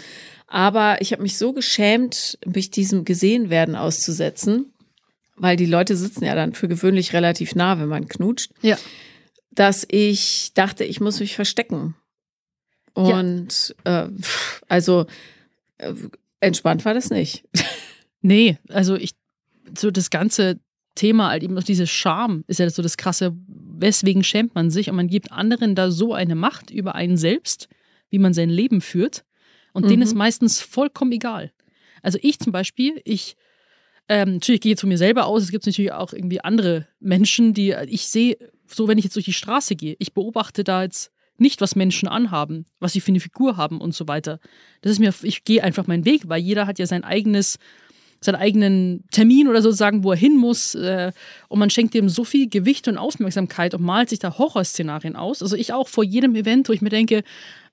Aber ich habe mich so geschämt, mich diesem Gesehenwerden auszusetzen, weil die Leute sitzen ja dann für gewöhnlich relativ nah, wenn man knutscht, ja. dass ich dachte, ich muss mich verstecken. Und ja. äh, also äh, entspannt war das nicht. [LAUGHS] Nee, also ich so das ganze Thema, halt eben auch diese Scham ist ja so das Krasse. Weswegen schämt man sich? Und man gibt anderen da so eine Macht über einen selbst, wie man sein Leben führt. Und mhm. denen ist meistens vollkommen egal. Also ich zum Beispiel, ich, ähm, natürlich gehe ich zu mir selber aus, es gibt natürlich auch irgendwie andere Menschen, die ich sehe, so wenn ich jetzt durch die Straße gehe, ich beobachte da jetzt nicht, was Menschen anhaben, was sie für eine Figur haben und so weiter. Das ist mir, ich gehe einfach meinen Weg, weil jeder hat ja sein eigenes seinen eigenen Termin oder so sagen, wo er hin muss. Äh, und man schenkt dem so viel Gewicht und Aufmerksamkeit und malt sich da Horrorszenarien aus. Also ich auch vor jedem Event, wo ich mir denke,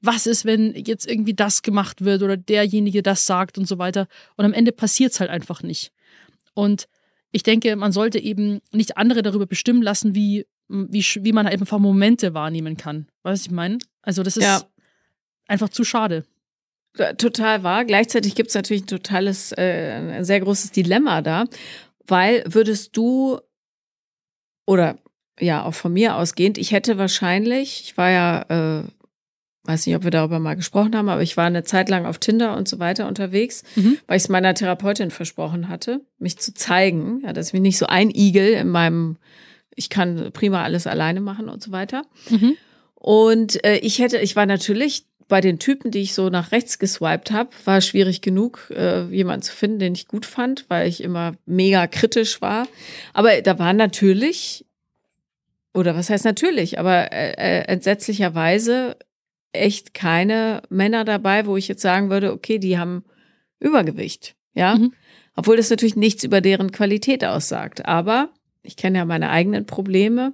was ist, wenn jetzt irgendwie das gemacht wird oder derjenige das sagt und so weiter. Und am Ende passiert es halt einfach nicht. Und ich denke, man sollte eben nicht andere darüber bestimmen lassen, wie, wie, wie man einfach Momente wahrnehmen kann. Weißt du, ich meine? Also das ist ja. einfach zu schade. Total wahr. Gleichzeitig gibt es natürlich ein totales, äh, ein sehr großes Dilemma da, weil würdest du oder ja, auch von mir ausgehend, ich hätte wahrscheinlich, ich war ja, äh, weiß nicht, ob wir darüber mal gesprochen haben, aber ich war eine Zeit lang auf Tinder und so weiter unterwegs, mhm. weil ich es meiner Therapeutin versprochen hatte, mich zu zeigen, ja, dass ich mich nicht so einigel in meinem, ich kann prima alles alleine machen und so weiter. Mhm. Und äh, ich hätte, ich war natürlich bei den Typen, die ich so nach rechts geswiped habe, war es schwierig genug, äh, jemanden zu finden, den ich gut fand, weil ich immer mega kritisch war. Aber da waren natürlich, oder was heißt natürlich, aber äh, äh, entsetzlicherweise echt keine Männer dabei, wo ich jetzt sagen würde, okay, die haben Übergewicht. Ja. Mhm. Obwohl das natürlich nichts über deren Qualität aussagt. Aber ich kenne ja meine eigenen Probleme.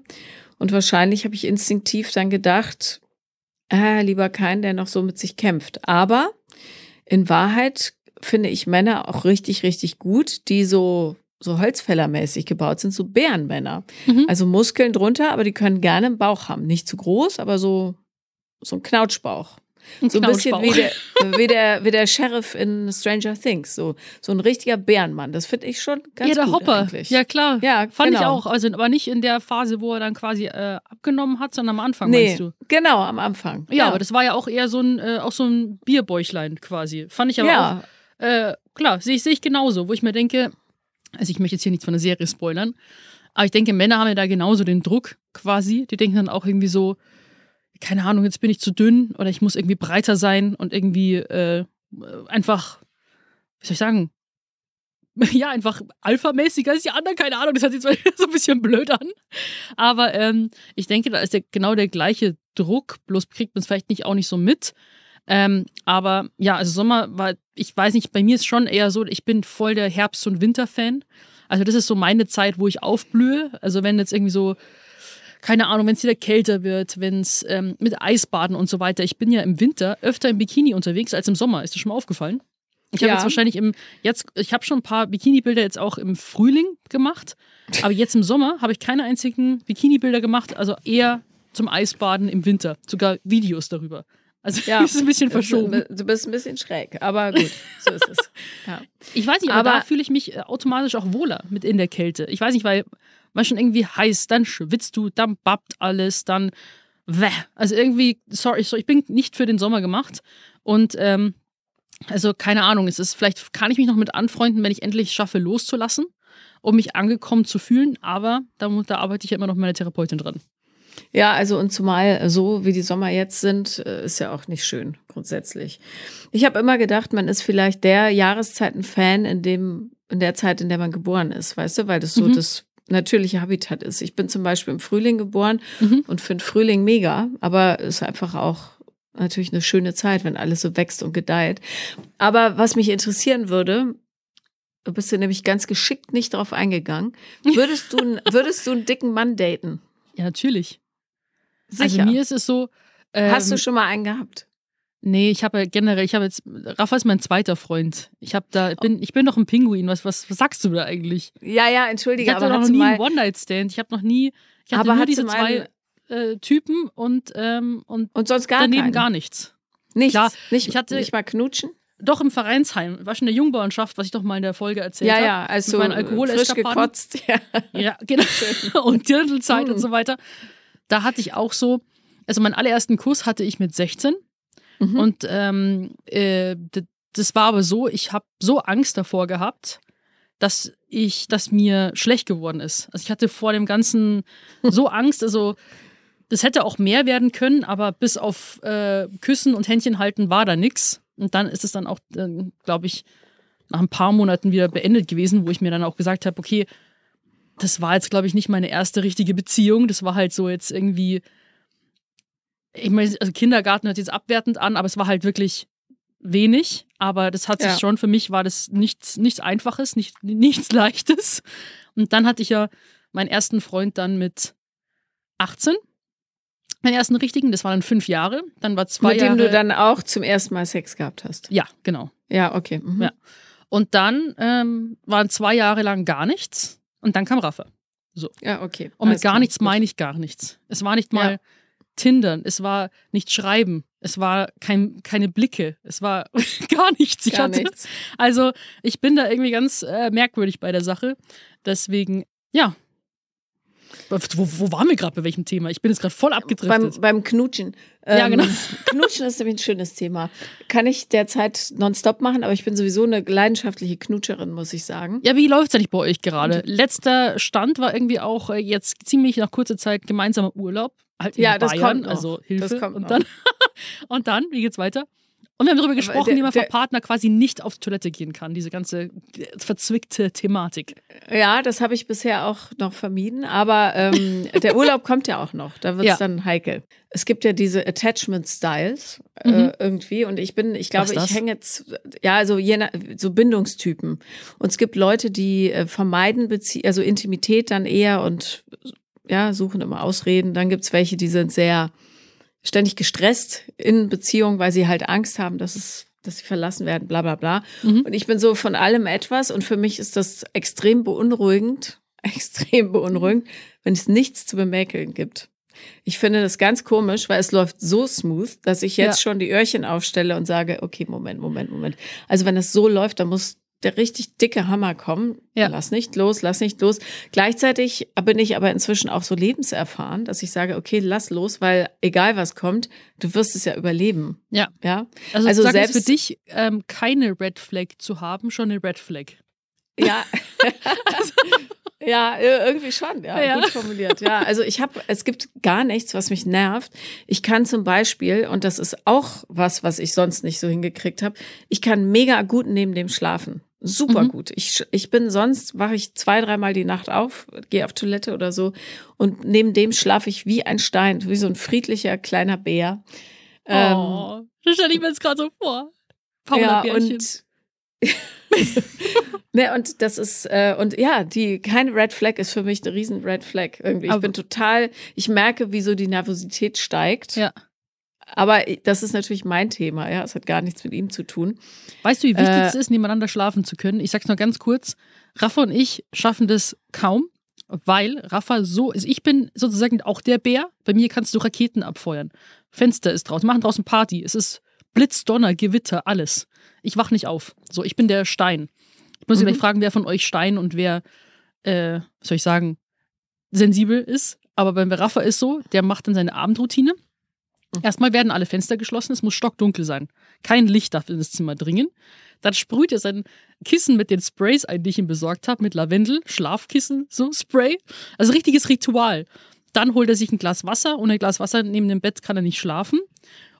Und wahrscheinlich habe ich instinktiv dann gedacht, äh, lieber keinen, der noch so mit sich kämpft. Aber in Wahrheit finde ich Männer auch richtig, richtig gut, die so so Holzfällermäßig gebaut sind, so Bärenmänner. Mhm. Also Muskeln drunter, aber die können gerne einen Bauch haben. Nicht zu groß, aber so, so ein Knautschbauch. So ein bisschen wie der, wie, der, wie der Sheriff in Stranger Things. So, so ein richtiger Bärenmann. Das finde ich schon ganz ja, der gut Hopper. eigentlich. Ja, klar. Ja, Fand ich genau. auch. Also, aber nicht in der Phase, wo er dann quasi äh, abgenommen hat, sondern am Anfang, Nee, meinst du? genau, am Anfang. Ja, aber das war ja auch eher so ein, äh, auch so ein Bierbäuchlein quasi. Fand ich aber ja, auch, äh, klar, sehe ich, sehe ich genauso, wo ich mir denke, also ich möchte jetzt hier nichts von der Serie spoilern, aber ich denke, Männer haben ja da genauso den Druck quasi. Die denken dann auch irgendwie so, keine Ahnung, jetzt bin ich zu dünn oder ich muss irgendwie breiter sein und irgendwie äh, einfach, wie soll ich sagen, [LAUGHS] ja, einfach alphamäßiger als die anderen, keine Ahnung, das hört sich zwar [LAUGHS] so ein bisschen blöd an. Aber ähm, ich denke, da ist der, genau der gleiche Druck, bloß kriegt man es vielleicht nicht auch nicht so mit. Ähm, aber ja, also Sommer war, ich weiß nicht, bei mir ist schon eher so, ich bin voll der Herbst- und Winterfan. Also das ist so meine Zeit, wo ich aufblühe. Also wenn jetzt irgendwie so, keine Ahnung, wenn es wieder kälter wird, wenn es ähm, mit Eisbaden und so weiter. Ich bin ja im Winter öfter im Bikini unterwegs als im Sommer. Ist dir schon mal aufgefallen? Ich habe Ja. jetzt wahrscheinlich im, jetzt, ich habe schon ein paar Bikini-Bilder jetzt auch im Frühling gemacht. Aber jetzt im Sommer habe ich keine einzigen Bikini-Bilder gemacht. Also eher zum Eisbaden im Winter. Sogar Videos darüber. Also Ja. [LAUGHS] ist ein bisschen verschoben. Du bist ein bisschen schräg, aber gut, so ist es. [LAUGHS] Ja. Ich weiß nicht, aber, Aber- da fühle ich mich äh, automatisch auch wohler mit in der Kälte. Ich weiß nicht, weil man schon irgendwie heiß, dann schwitzt du, dann babbt alles, dann wäh. Also irgendwie, sorry, sorry, ich bin nicht für den Sommer gemacht. Und ähm, also keine Ahnung, es ist, vielleicht kann ich mich noch mit anfreunden, wenn ich endlich schaffe, loszulassen, um mich angekommen zu fühlen. Aber da, da arbeite ich ja immer noch mit meiner Therapeutin dran. Ja, also und zumal so wie die Sommer jetzt sind, äh, ist ja auch nicht schön grundsätzlich. Ich habe immer gedacht, man ist vielleicht der Jahreszeiten-Fan in dem in der Zeit, in der man geboren ist, weißt du, weil das so Mhm. das natürliche Habitat ist. Ich bin zum Beispiel im Frühling geboren Mhm. und finde Frühling mega, aber ist einfach auch natürlich eine schöne Zeit, wenn alles so wächst und gedeiht. Aber was mich interessieren würde, du bist du nämlich ganz geschickt nicht drauf eingegangen, [LAUGHS] würdest du, einen- würdest du einen dicken Mann daten? Ja, natürlich. Sicher. Also mir ist es so. Ähm, Hast du schon mal einen gehabt? Nee, ich habe ja generell, ich habe jetzt, Rafa ist mein zweiter Freund. Ich habe da, bin, ich bin doch ein Pinguin. Was, was, was sagst du da eigentlich? Ja, ja, Ich entschuldige, hatte aber noch nie einen One-Night-Stand. Ich habe noch nie, ich hatte Aber nur diese zwei äh, Typen und, ähm, und und sonst gar daneben keinen? gar nichts. nichts, Klar, nicht, ich hatte- nicht mal knutschen? Doch im Vereinsheim, war schon in der Jungbauernschaft, was ich doch mal in der Folge erzählt Ja, habe. ja, also meinen frisch Alkoholeskapaden. gekotzt. Ja. Ja, genau. [LAUGHS] und Dirndlzeit Mhm. und so weiter. Da hatte ich auch so, also meinen allerersten Kuss hatte ich mit 16. Mhm. Und ähm, äh, das war aber so, ich habe so Angst davor gehabt, dass ich, dass mir schlecht geworden ist. Also ich hatte vor dem Ganzen [LAUGHS] so Angst, also das hätte auch mehr werden können, aber bis auf äh, Küssen und Händchen halten war da nix. Und dann ist es dann auch, äh, glaube ich, nach ein paar Monaten wieder beendet gewesen, wo ich mir dann auch gesagt habe, okay, das war jetzt, glaube ich, nicht meine erste richtige Beziehung. Das war halt so jetzt irgendwie, ich meine, also Kindergarten hört jetzt abwertend an, aber es war halt wirklich wenig. Aber das hat sich Ja. schon, für mich war das nichts, nichts Einfaches, nicht, nichts Leichtes. Und dann hatte ich ja meinen ersten Freund dann mit 18. Meinen ersten richtigen, das waren dann fünf Jahre. Dann war zwei Mit Jahre. dem du dann auch zum ersten Mal Sex gehabt hast. ja, genau. Ja, okay. Mhm. Ja. Und dann ähm, waren zwei Jahre lang gar nichts. Und dann kam Rafa. ja okay. Und mit Alles gar klar. nichts meine ich gar nichts. Es war nicht mal Ja. Tindern, es war nicht Schreiben, es war kein, keine Blicke, es war [LAUGHS] gar nichts. Ich Gar hatte, nichts. Also ich bin da irgendwie ganz äh, merkwürdig bei der Sache. Deswegen, ja. Wo, wo waren wir gerade bei welchem Thema? Ich bin jetzt gerade voll Beim, abgedriftet. beim Knutschen. Ja, genau. Knutschen ist nämlich ein schönes Thema. Kann ich derzeit nonstop machen, aber ich bin sowieso eine leidenschaftliche Knutscherin, muss ich sagen. ja, wie läuft es eigentlich bei euch gerade? Letzter Stand war irgendwie auch äh, jetzt ziemlich nach kurzer Zeit gemeinsamer Urlaub. Halt in Ja, das Bayern, kommt noch. also Hilfe. Das kommt und dann, [LAUGHS] und dann, wie geht's weiter? Und wir haben darüber gesprochen, der- wie man vom Partner quasi nicht auf Toilette gehen kann. Diese ganze äh, verzwickte Thematik. Ja, das habe ich bisher auch noch vermieden, aber ähm, [LAUGHS] der Urlaub kommt ja auch noch. Da wird es Ja. dann heikel. Es gibt ja diese Attachment Styles äh, Mhm. irgendwie und ich bin, ich glaube, das? ich hänge jetzt, ja, also je nach, so Bindungstypen. Und es gibt Leute, die äh, vermeiden Bezie also Intimität dann eher und ja, suchen immer Ausreden. Dann gibt's welche, die sind sehr ständig gestresst in Beziehung, weil sie halt Angst haben, dass es dass sie verlassen werden, bla bla bla. Mhm. Und ich bin so von allem etwas und für mich ist das extrem beunruhigend, [LAUGHS] extrem beunruhigend, wenn es nichts zu bemäkeln gibt. Ich finde das ganz komisch, weil es läuft so smooth, dass ich jetzt ja. schon die Öhrchen aufstelle und sage, okay, Moment, Moment, Moment. Also wenn es so läuft, dann muss der richtig dicke Hammer kommen. Ja. Lass nicht los, lass nicht los. Gleichzeitig bin ich aber inzwischen auch so lebenserfahren, dass ich sage, okay, lass los, weil egal was kommt, du wirst es ja überleben. Ja. Ja. Also, also selbst für dich ähm, keine Red Flag zu haben, schon eine Red Flag. Ja. [LAUGHS] also, Ja, irgendwie schon, ja, ja. gut formuliert. Ja, also ich habe, es gibt gar nichts, was mich nervt. Ich kann zum Beispiel, und das ist auch was, was ich sonst nicht so hingekriegt habe, ich kann mega gut neben dem schlafen. Super mhm. gut. Ich, ich bin sonst, wache ich zwei, dreimal die Nacht auf, gehe auf Toilette oder so und neben dem schlafe ich wie ein Stein, wie so ein friedlicher kleiner Bär. Oh, ähm, das stelle ich mir jetzt gerade so vor. Paula ja, und [LAUGHS] ne, und das ist, äh, und ja, die, keine Red Flag ist für mich eine riesen Red Flag irgendwie. Ich Aber bin total, ich merke, wie so die Nervosität steigt. Ja. Aber das ist natürlich mein Thema, ja. Es hat gar nichts mit ihm zu tun. Weißt du, wie wichtig äh, es ist, nebeneinander schlafen zu können? Ich sag's noch ganz kurz. Rafa und ich schaffen das kaum, weil Rafa so ist. Ich bin sozusagen auch der Bär. Bei mir kannst du Raketen abfeuern. Fenster ist draußen, machen draußen Party. Es ist Blitz, Donner, Gewitter, alles. Ich wach nicht auf. So, ich bin der Stein. Ich muss mhm. gleich fragen, wer von euch Stein und wer, äh, was soll ich sagen, sensibel ist. Aber beim Raffa ist so, der macht dann seine Abendroutine. Erstmal werden alle Fenster geschlossen, es muss stockdunkel sein. Kein Licht darf in das Zimmer dringen. Dann sprüht er sein Kissen mit den Sprays ein, die ich ihm besorgt habe, mit Lavendel, Schlafkissen, so Spray. Also richtiges Ritual. Dann holt er sich ein Glas Wasser. Ohne Glas Wasser neben dem Bett kann er nicht schlafen.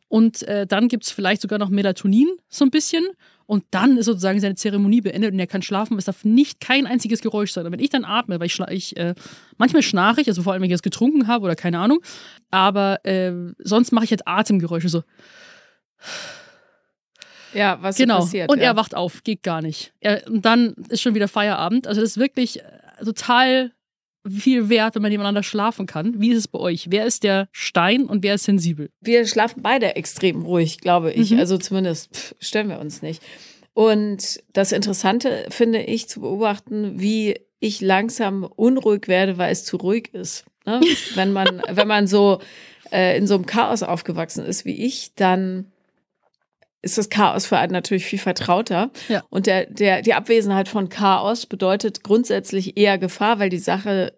Und äh, dann gibt es vielleicht sogar noch Melatonin, so ein bisschen. Und dann ist sozusagen seine Zeremonie beendet und er kann schlafen. Es darf nicht kein einziges Geräusch sein. Und wenn ich dann atme, weil ich, ich äh, manchmal schnarche ich, also vor allem, wenn ich es getrunken habe oder keine Ahnung, aber äh, sonst mache ich halt Atemgeräusche so. Ja, was genau. So passiert. Und ja. er wacht auf, geht gar nicht. Er, und dann ist schon wieder Feierabend. Also das ist wirklich äh, total viel wert, wenn man nebeneinander schlafen kann. Wie ist es bei euch? Wer ist der Stein und wer ist sensibel? Wir schlafen beide extrem ruhig, glaube ich. Mhm. Also zumindest pff, stellen wir uns nicht. Und das Interessante finde ich zu beobachten, wie ich langsam unruhig werde, weil es zu ruhig ist. Ne? [LAUGHS] wenn man, wenn man so äh, in so einem Chaos aufgewachsen ist wie ich, dann ist das Chaos für einen natürlich viel vertrauter. Ja. Und der, der, die Abwesenheit von Chaos bedeutet grundsätzlich eher Gefahr, weil die Sache,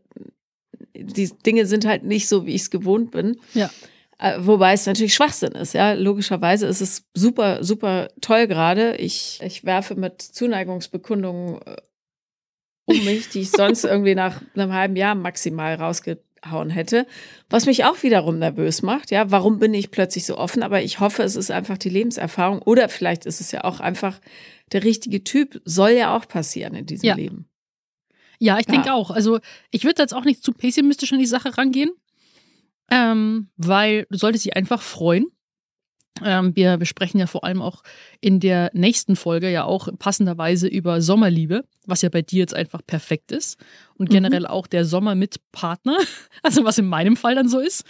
die Dinge sind halt nicht so, wie ich es gewohnt bin. Ja. Äh, wobei es natürlich Schwachsinn ist, ja. Logischerweise ist es super, super toll gerade. Ich, ich werfe mit Zuneigungsbekundungen äh, um mich, die ich sonst [LAUGHS] irgendwie nach einem halben Jahr maximal rausge hauen hätte, was mich auch wiederum nervös macht. Ja, warum bin ich plötzlich so offen? Aber ich hoffe, es ist einfach die Lebenserfahrung oder vielleicht ist es ja auch einfach der richtige Typ. Soll ja auch passieren in diesem ja. Leben. Ja, ich ja. denke auch. Also ich würde jetzt auch nicht zu pessimistisch an die Sache rangehen, ähm, weil du solltest dich einfach freuen. Ähm, wir besprechen ja vor allem auch in der nächsten Folge ja auch passenderweise über Sommerliebe, was ja bei dir jetzt einfach perfekt ist. Und mhm. generell mhm. auch der Sommer mit Partner, [LAUGHS] also was in meinem Fall dann so ist.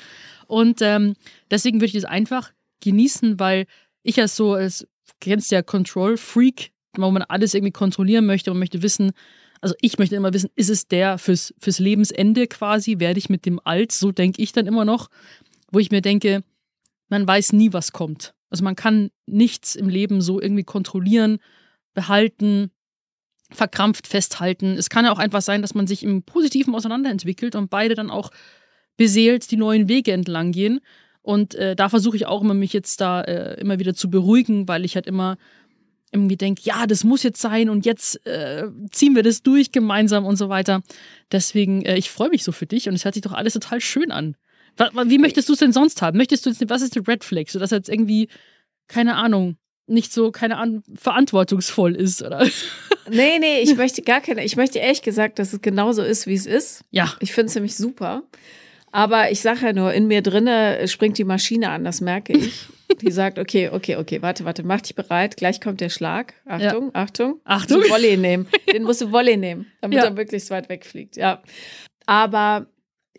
Und ähm, deswegen würde ich das einfach genießen, weil ich als so, als kennst ja Control-Freak, wo man alles irgendwie kontrollieren möchte und möchte wissen, also ich möchte immer wissen, ist es der fürs, fürs Lebensende quasi, werde ich mit dem alt, so denke ich dann immer noch, wo ich mir denke, man weiß nie, was kommt. Also man kann nichts im Leben so irgendwie kontrollieren, behalten, verkrampft festhalten. Es kann ja auch einfach sein, dass man sich im Positiven auseinanderentwickelt und beide dann auch beseelt die neuen Wege entlang gehen. Und äh, da versuche ich auch immer, mich jetzt da äh, immer wieder zu beruhigen, weil ich halt immer irgendwie denke, ja, das muss jetzt sein und jetzt äh, ziehen wir das durch gemeinsam und so weiter. Deswegen, äh, ich freue mich so für dich und es hört sich doch alles total schön an. Wie möchtest du es denn sonst haben? Möchtest du jetzt, was ist die Red Flag? So dass er jetzt irgendwie, keine Ahnung, nicht so, keine Ahnung, verantwortungsvoll ist, oder? [LAUGHS] Nee, nee, ich möchte gar keine. Ich möchte ehrlich gesagt, dass es genauso ist, wie es ist. Ja. Ich finde es nämlich super. Aber ich sage ja nur, in mir drinne springt die Maschine an, das merke ich. [LAUGHS] Die sagt, okay, okay, okay, warte, warte, mach dich bereit, gleich kommt der Schlag. Achtung, ja. Achtung. Achtung. Volley nehmen. [LAUGHS] Den musst du Volley nehmen, damit ja. er wirklich so weit wegfliegt, ja. Aber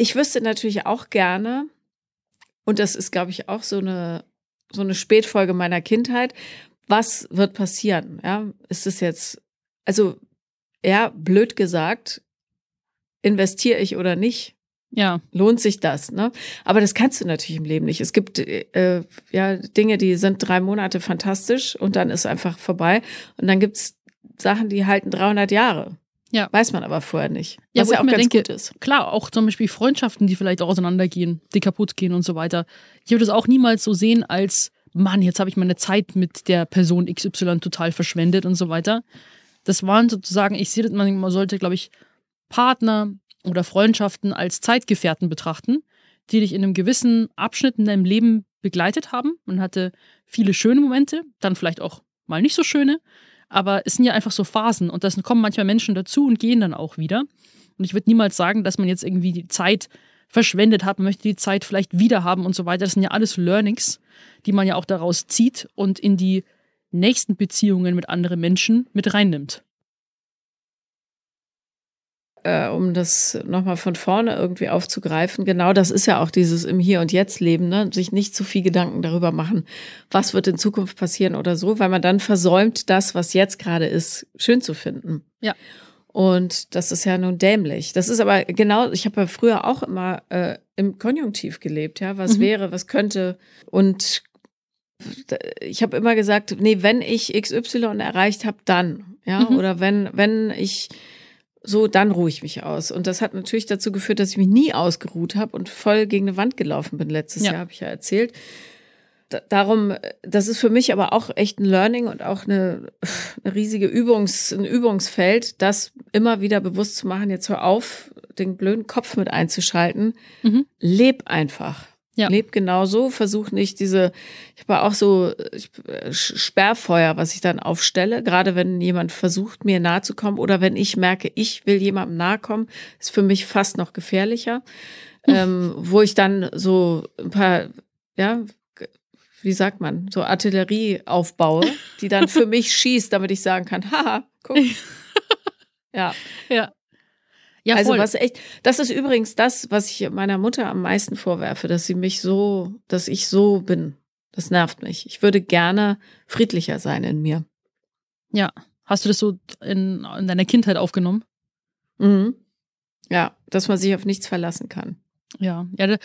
ich wüsste natürlich auch gerne, und das ist, glaube ich, auch so eine, so eine Spätfolge meiner Kindheit, was wird passieren? Ja, ist es jetzt, also, ja, blöd gesagt, investiere ich oder nicht? Ja. Lohnt sich das, ne? Aber das kannst du natürlich im Leben nicht. Es gibt äh, ja Dinge, die sind drei Monate fantastisch und dann ist einfach vorbei. Und dann gibt's Sachen, die halten 300 Jahre. Ja. Weiß man aber vorher nicht. Ja, was ja auch ganz denke, gut ist. Klar, auch zum Beispiel Freundschaften, die vielleicht auch auseinandergehen, die kaputt gehen und so weiter. Ich würde es auch niemals so sehen als, Mann, jetzt habe ich meine Zeit mit der Person XY total verschwendet und so weiter. Das waren sozusagen, ich sehe, man sollte, glaube ich, Partner oder Freundschaften als Zeitgefährten betrachten, die dich in einem gewissen Abschnitt in deinem Leben begleitet haben. Man hatte viele schöne Momente, dann vielleicht auch mal nicht so schöne, aber es sind ja einfach so Phasen und da kommen manchmal Menschen dazu und gehen dann auch wieder. Und ich würde niemals sagen, dass man jetzt irgendwie die Zeit verschwendet hat, man möchte die Zeit vielleicht wieder haben und so weiter. Das sind ja alles Learnings, die man ja auch daraus zieht und in die nächsten Beziehungen mit anderen Menschen mit reinnimmt. Äh, um das nochmal von vorne irgendwie aufzugreifen, genau das ist ja auch dieses im Hier und Jetzt leben, ne? sich nicht zu viel Gedanken darüber machen, was wird in Zukunft passieren oder so, weil man dann versäumt, das, was jetzt gerade ist, schön zu finden. Ja. Und das ist ja nun dämlich. Das ist aber genau, ich habe ja früher auch immer äh, im Konjunktiv gelebt, ja, was Mhm. wäre, was könnte und ich habe immer gesagt, nee, wenn ich XY erreicht habe, dann, ja, Mhm. oder wenn wenn ich so, dann ruhe ich mich aus. Und das hat natürlich dazu geführt, dass ich mich nie ausgeruht habe und voll gegen eine Wand gelaufen bin. Letztes Ja. Jahr habe ich ja erzählt. Da, darum, das ist für mich aber auch echt ein Learning und auch eine, eine riesige Übungs, ein Übungsfeld, das immer wieder bewusst zu machen. Jetzt hör auf, den blöden Kopf mit einzuschalten. Mhm. Leb einfach. Ja. Leb genauso, versuch nicht diese, ich habe auch so ich, äh, Sperrfeuer, was ich dann aufstelle, gerade wenn jemand versucht, mir nahe zu kommen oder wenn ich merke, ich will jemandem nahe kommen, ist für mich fast noch gefährlicher, ähm, wo ich dann so ein paar, ja, wie sagt man, so Artillerie aufbaue, die dann für [LAUGHS] mich schießt, damit ich sagen kann, haha, guck. [LAUGHS] Ja, Ja. Ja, also voll. was echt, das ist übrigens das, was ich meiner Mutter am meisten vorwerfe, dass sie mich so, dass ich so bin. Das nervt mich. Ich würde gerne friedlicher sein in mir. Ja. Hast du das so in, in deiner Kindheit aufgenommen? Mhm. Ja, dass man sich auf nichts verlassen kann. Ja, ja,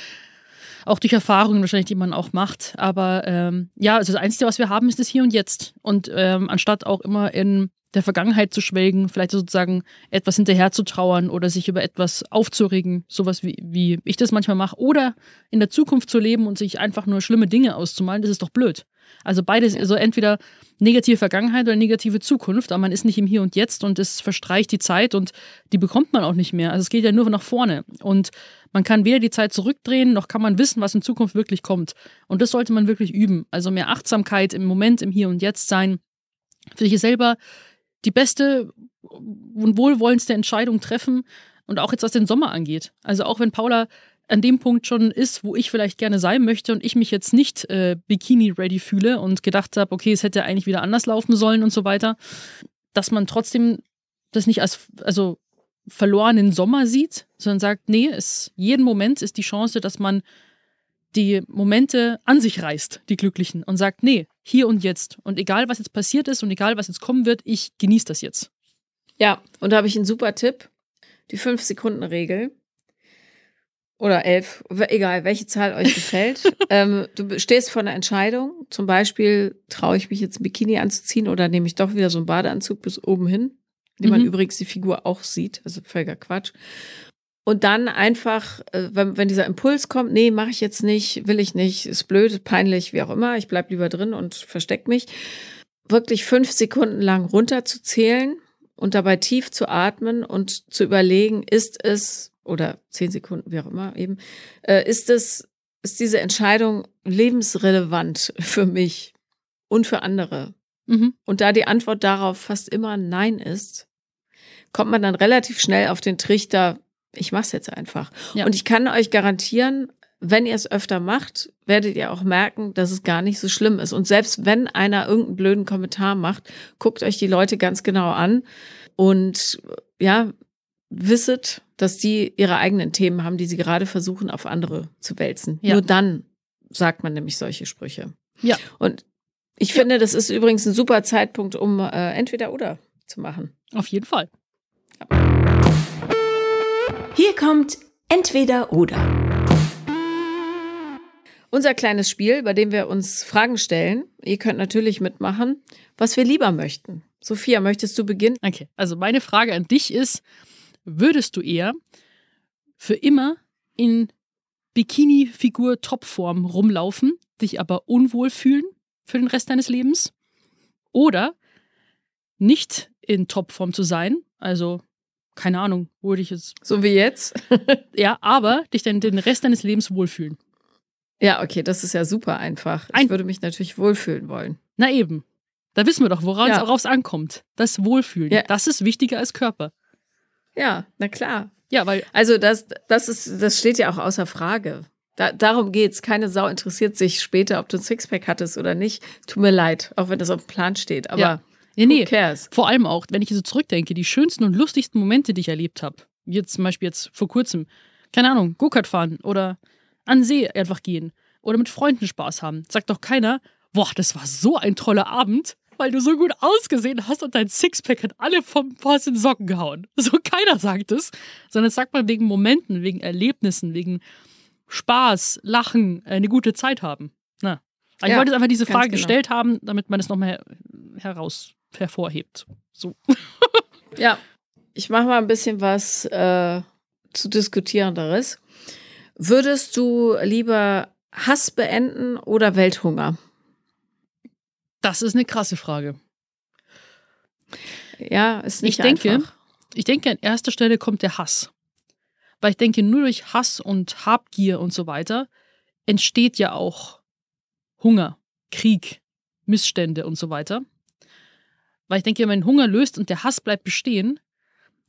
auch durch Erfahrungen wahrscheinlich, die man auch macht. Aber ähm, ja, also das Einzige, was wir haben, ist das Hier und Jetzt. Und ähm, anstatt auch immer in der Vergangenheit zu schwelgen, vielleicht sozusagen etwas hinterher zu trauern oder sich über etwas aufzuregen, sowas wie, wie ich das manchmal mache, oder in der Zukunft zu leben und sich einfach nur schlimme Dinge auszumalen, das ist doch blöd. Also beides, also entweder negative Vergangenheit oder negative Zukunft, aber man ist nicht im Hier und Jetzt und es verstreicht die Zeit und die bekommt man auch nicht mehr. Also es geht ja nur nach vorne. Und man kann weder die Zeit zurückdrehen, noch kann man wissen, was in Zukunft wirklich kommt. Und das sollte man wirklich üben. Also mehr Achtsamkeit im Moment, im Hier und Jetzt sein, für sich selber die beste und wohlwollendste Entscheidung treffen und auch jetzt was den Sommer angeht. Also auch wenn Paula an dem Punkt schon ist, wo ich vielleicht gerne sein möchte und ich mich jetzt nicht äh, Bikini-ready fühle und gedacht habe, okay, es hätte eigentlich wieder anders laufen sollen und so weiter, dass man trotzdem das nicht als also verlorenen Sommer sieht, sondern sagt, nee, es, jeden Moment ist die Chance, dass man die Momente an sich reißt, die glücklichen, und sagt, nee, hier und jetzt. Und egal, was jetzt passiert ist und egal, was jetzt kommen wird, ich genieße das jetzt. Ja, und da habe ich einen super Tipp. Die Fünf-Sekunden-Regel. Oder elf, egal, welche Zahl euch gefällt. [LAUGHS] ähm, du stehst vor einer Entscheidung. Zum Beispiel, traue ich mich jetzt ein Bikini anzuziehen oder nehme ich doch wieder so einen Badeanzug bis oben hin, in dem man Mhm. übrigens die Figur auch sieht. Also völliger Quatsch. Und dann einfach, äh, wenn, wenn dieser Impuls kommt, nee, mache ich jetzt nicht, will ich nicht, ist blöd, peinlich, wie auch immer, ich bleib lieber drin und versteck mich, wirklich fünf Sekunden lang runterzuzählen und dabei tief zu atmen und zu überlegen, ist es, oder zehn Sekunden, wie auch immer eben, äh, ist es, ist diese Entscheidung lebensrelevant für mich und für andere? Mhm. Und da die Antwort darauf fast immer Nein ist, kommt man dann relativ schnell auf den Trichter, ich mach's jetzt einfach. Ja. Und ich kann euch garantieren, wenn ihr es öfter macht, werdet ihr auch merken, dass es gar nicht so schlimm ist. Und selbst wenn einer irgendeinen blöden Kommentar macht, guckt euch die Leute ganz genau an und ja, wisset, dass die ihre eigenen Themen haben, die sie gerade versuchen, auf andere zu wälzen. Ja. Nur dann sagt man nämlich solche Sprüche. Ja. Und Ich finde, das ist übrigens ein super Zeitpunkt, um äh, entweder oder zu machen. Auf jeden Fall. Hier kommt entweder oder. Unser kleines Spiel, bei dem wir uns Fragen stellen. Ihr könnt natürlich mitmachen, was wir lieber möchten. Sophia, möchtest du beginnen? Okay, also meine Frage an dich ist, würdest du eher für immer in Bikini-Figur-Topform rumlaufen, dich aber unwohl fühlen für den Rest deines Lebens? Oder nicht in Topform zu sein, also keine Ahnung, wo dich jetzt. So wie jetzt? [LAUGHS] ja, aber dich dann den Rest deines Lebens wohlfühlen. Ja, okay, das ist ja super einfach. Ich Ein- würde mich natürlich wohlfühlen wollen. Na eben. Da wissen wir doch, woran Ja. es ankommt. Das Wohlfühlen. Ja. Das ist wichtiger als Körper. Ja, na klar. Ja, weil Also das, das ist, das steht ja auch außer Frage. Da, darum geht's. Keine Sau interessiert sich später, ob du ein Sixpack hattest oder nicht. Tut mir leid, auch wenn das auf dem Plan steht. Aber Ja. Nee, who nee. cares? Vor allem auch, wenn ich so zurückdenke, die schönsten und lustigsten Momente, die ich erlebt habe. Wie jetzt zum Beispiel jetzt vor kurzem, keine Ahnung, Go-Kart fahren oder an See einfach gehen oder mit Freunden Spaß haben. Sagt doch keiner, boah, das war so ein toller Abend, weil du so gut ausgesehen hast und dein Sixpack hat alle vom aus den Socken gehauen. [LAUGHS] So keiner sagt es, sondern das sagt man wegen Momenten, wegen Erlebnissen, wegen Spaß, Lachen, äh, eine gute Zeit haben. Na. Ich Ja, wollte jetzt einfach diese Frage genau. gestellt haben, damit man es nochmal heraus hervorhebt. So. [LAUGHS] Ja, ich mache mal ein bisschen was äh, zu diskutierenderes. Würdest du lieber Hass beenden oder Welthunger? Das ist eine krasse Frage. Ja, ist nicht Ich denke, einfach. Ich denke, an erster Stelle kommt der Hass. Weil ich denke, nur durch Hass und Habgier und so weiter entsteht ja auch Hunger, Krieg, Missstände und so weiter. Weil ich denke, wenn man Hunger löst und der Hass bleibt bestehen,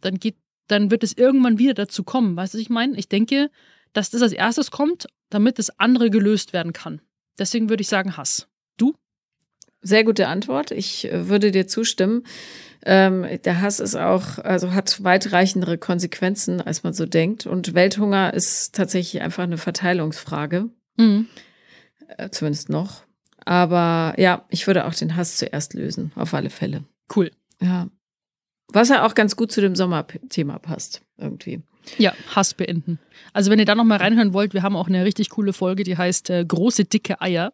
dann geht, dann wird es irgendwann wieder dazu kommen. Weißt du, was ich meine? Ich denke, dass das als erstes kommt, damit das andere gelöst werden kann. Deswegen würde ich sagen Hass. Sehr gute Antwort. Ich äh, würde dir zustimmen. Ähm, der Hass ist auch, also hat weitreichendere Konsequenzen, als man so denkt. Und Welthunger ist tatsächlich einfach eine Verteilungsfrage, Mhm. äh, zumindest noch. Aber ja, ich würde auch den Hass zuerst lösen, auf alle Fälle. Cool. Ja. Was ja auch ganz gut zu dem Sommerthema passt, irgendwie. Ja, Hass beenden. Also wenn ihr da noch mal reinhören wollt, wir haben auch eine richtig coole Folge, die heißt äh, Große dicke Eier.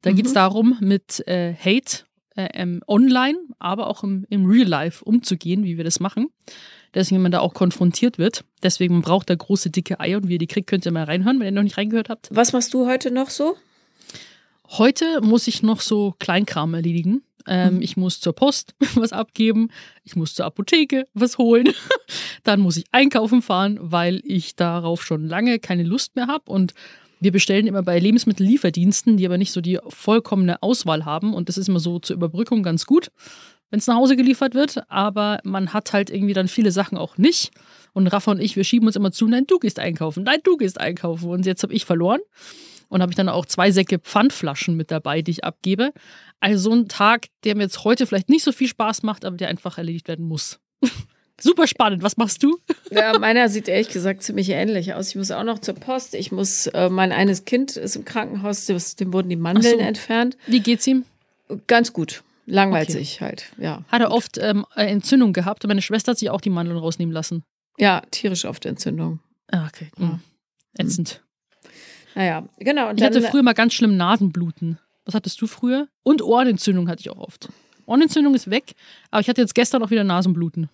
Da Mhm. geht's darum, mit äh, Hate äh, ähm, online, aber auch im, im Real Life umzugehen, wie wir das machen. Deswegen, wenn man da auch konfrontiert wird. Deswegen braucht da große dicke Eier und wie ihr die kriegt, könnt ihr mal reinhören, wenn ihr noch nicht reingehört habt. Was machst du heute noch so? Heute muss ich noch so Kleinkram erledigen. Ähm, Ich muss zur Post [LAUGHS] was abgeben, ich muss zur Apotheke was holen, [LAUGHS] dann muss ich einkaufen fahren, weil ich darauf schon lange keine Lust mehr habe. Und wir bestellen immer bei Lebensmittellieferdiensten, die aber nicht so die vollkommene Auswahl haben. Und das ist immer so zur Überbrückung ganz gut, wenn es nach Hause geliefert wird. Aber man hat halt irgendwie dann viele Sachen auch nicht. Und Rafa und ich, wir schieben uns immer zu, nein, du gehst einkaufen, nein, du gehst einkaufen. Und jetzt habe ich verloren und habe ich dann auch zwei Säcke Pfandflaschen mit dabei, die ich abgebe. Also so ein Tag, der mir jetzt heute vielleicht nicht so viel Spaß macht, aber der einfach erledigt werden muss. [LAUGHS] Super spannend. Was machst du? Ja, [LAUGHS] meiner sieht ehrlich gesagt ziemlich ähnlich aus. Ich muss auch noch zur Post. Ich muss, äh, mein eines Kind ist im Krankenhaus, dem wurden die Mandeln so. entfernt. Wie geht's ihm? Ganz gut. Langweilt Okay. halt, ja. Hat er oft ähm, eine Entzündung gehabt und meine Schwester hat sich auch die Mandeln rausnehmen lassen. Ja, tierisch oft Entzündung. Ah, okay. Mhm. Ätzend. Naja, genau. Und Ich hatte früher mal ganz schlimm Nasenbluten. Was hattest du früher? Und Ohrenentzündung hatte ich auch oft. Ohrenentzündung ist weg, aber ich hatte jetzt gestern auch wieder Nasenbluten.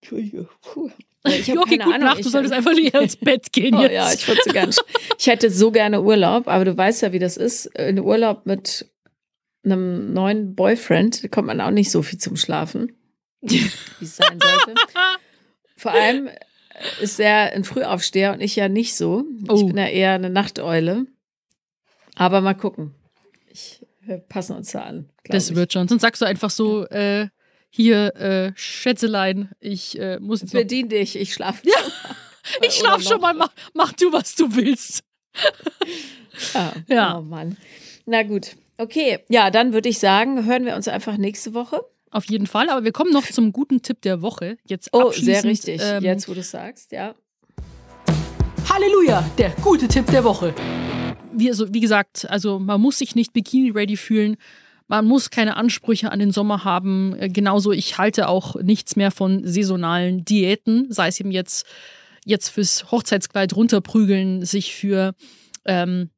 Entschuldige, [LAUGHS] puh. Ja, Ich habe okay, keine Ahnung. Nacht, du ich, solltest einfach nicht ins Bett gehen [LAUGHS] Oh, jetzt. ja, ich würde so gerne. Ich hätte so gerne Urlaub, aber du weißt ja, wie das ist. In Urlaub mit einem neuen Boyfriend da kommt man auch nicht so viel zum Schlafen, [LAUGHS] wie es sein sollte. Vor allem ist er ein Frühaufsteher und ich ja nicht so. Ich Oh. bin ja eher eine Nachteule. Aber mal gucken. Ich, wir passen uns da an. Das ich. wird schon. Sonst sagst du einfach so, äh, hier, äh, Schätzelein, ich äh, muss jetzt Bedien dich, ich schlafe. Ich schlaf schon mal, [LAUGHS] mach, mach du, was du willst. Ja. Ja. Oh Mann. Na gut. Okay, ja, dann würde ich sagen, hören wir uns einfach nächste Woche. Auf jeden Fall, aber wir kommen noch zum guten Tipp der Woche. Jetzt Oh, sehr richtig. Ähm, Jetzt, wo du sagst, ja. Halleluja, der gute Tipp der Woche. Wie, also, wie gesagt, also man muss sich nicht bikini-ready fühlen. Man muss keine Ansprüche an den Sommer haben. Äh, genauso, ich halte auch nichts mehr von saisonalen Diäten, sei es eben jetzt, jetzt fürs Hochzeitskleid runterprügeln, sich für, ähm,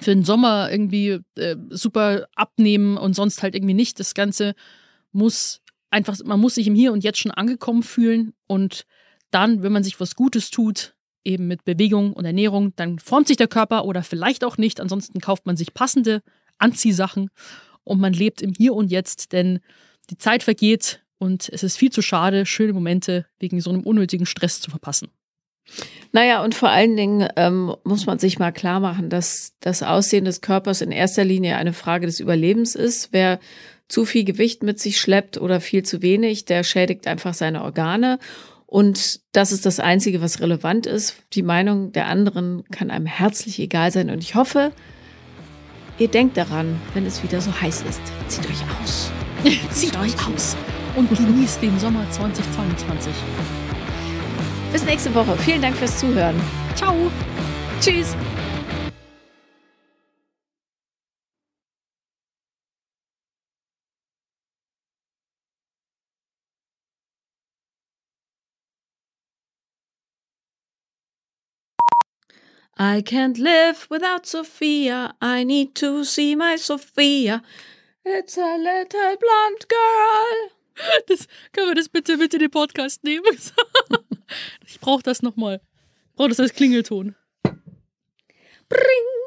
für den Sommer irgendwie äh, super abnehmen und sonst halt irgendwie nicht. Das Ganze muss einfach, man muss sich im Hier und Jetzt schon angekommen fühlen und dann, wenn man sich was Gutes tut, eben mit Bewegung und Ernährung, dann formt sich der Körper oder vielleicht auch nicht. Ansonsten kauft man sich passende Anziehsachen und man lebt im Hier und Jetzt, denn die Zeit vergeht und es ist viel zu schade, schöne Momente wegen so einem unnötigen Stress zu verpassen. Naja, und vor allen Dingen ähm, muss man sich mal klar machen, dass das Aussehen des Körpers in erster Linie eine Frage des Überlebens ist. Wer zu viel Gewicht mit sich schleppt oder viel zu wenig, der schädigt einfach seine Organe. Und das ist das Einzige, was relevant ist. Die Meinung der anderen kann einem herzlich egal sein. Und ich hoffe, ihr denkt daran, wenn es wieder so heiß ist. Zieht euch aus. [LAUGHS] Zieht euch aus. Und genießt den Sommer 2022. Bis nächste Woche. Vielen Dank fürs Zuhören. Ciao. Tschüss. I can't live without Sophia. I need to see my Sophia. It's a little blonde girl. [LAUGHS] Das, können wir das bitte mit in den Podcast nehmen? [LAUGHS] ich brauche das nochmal. Ich brauche das als Klingelton. Bring.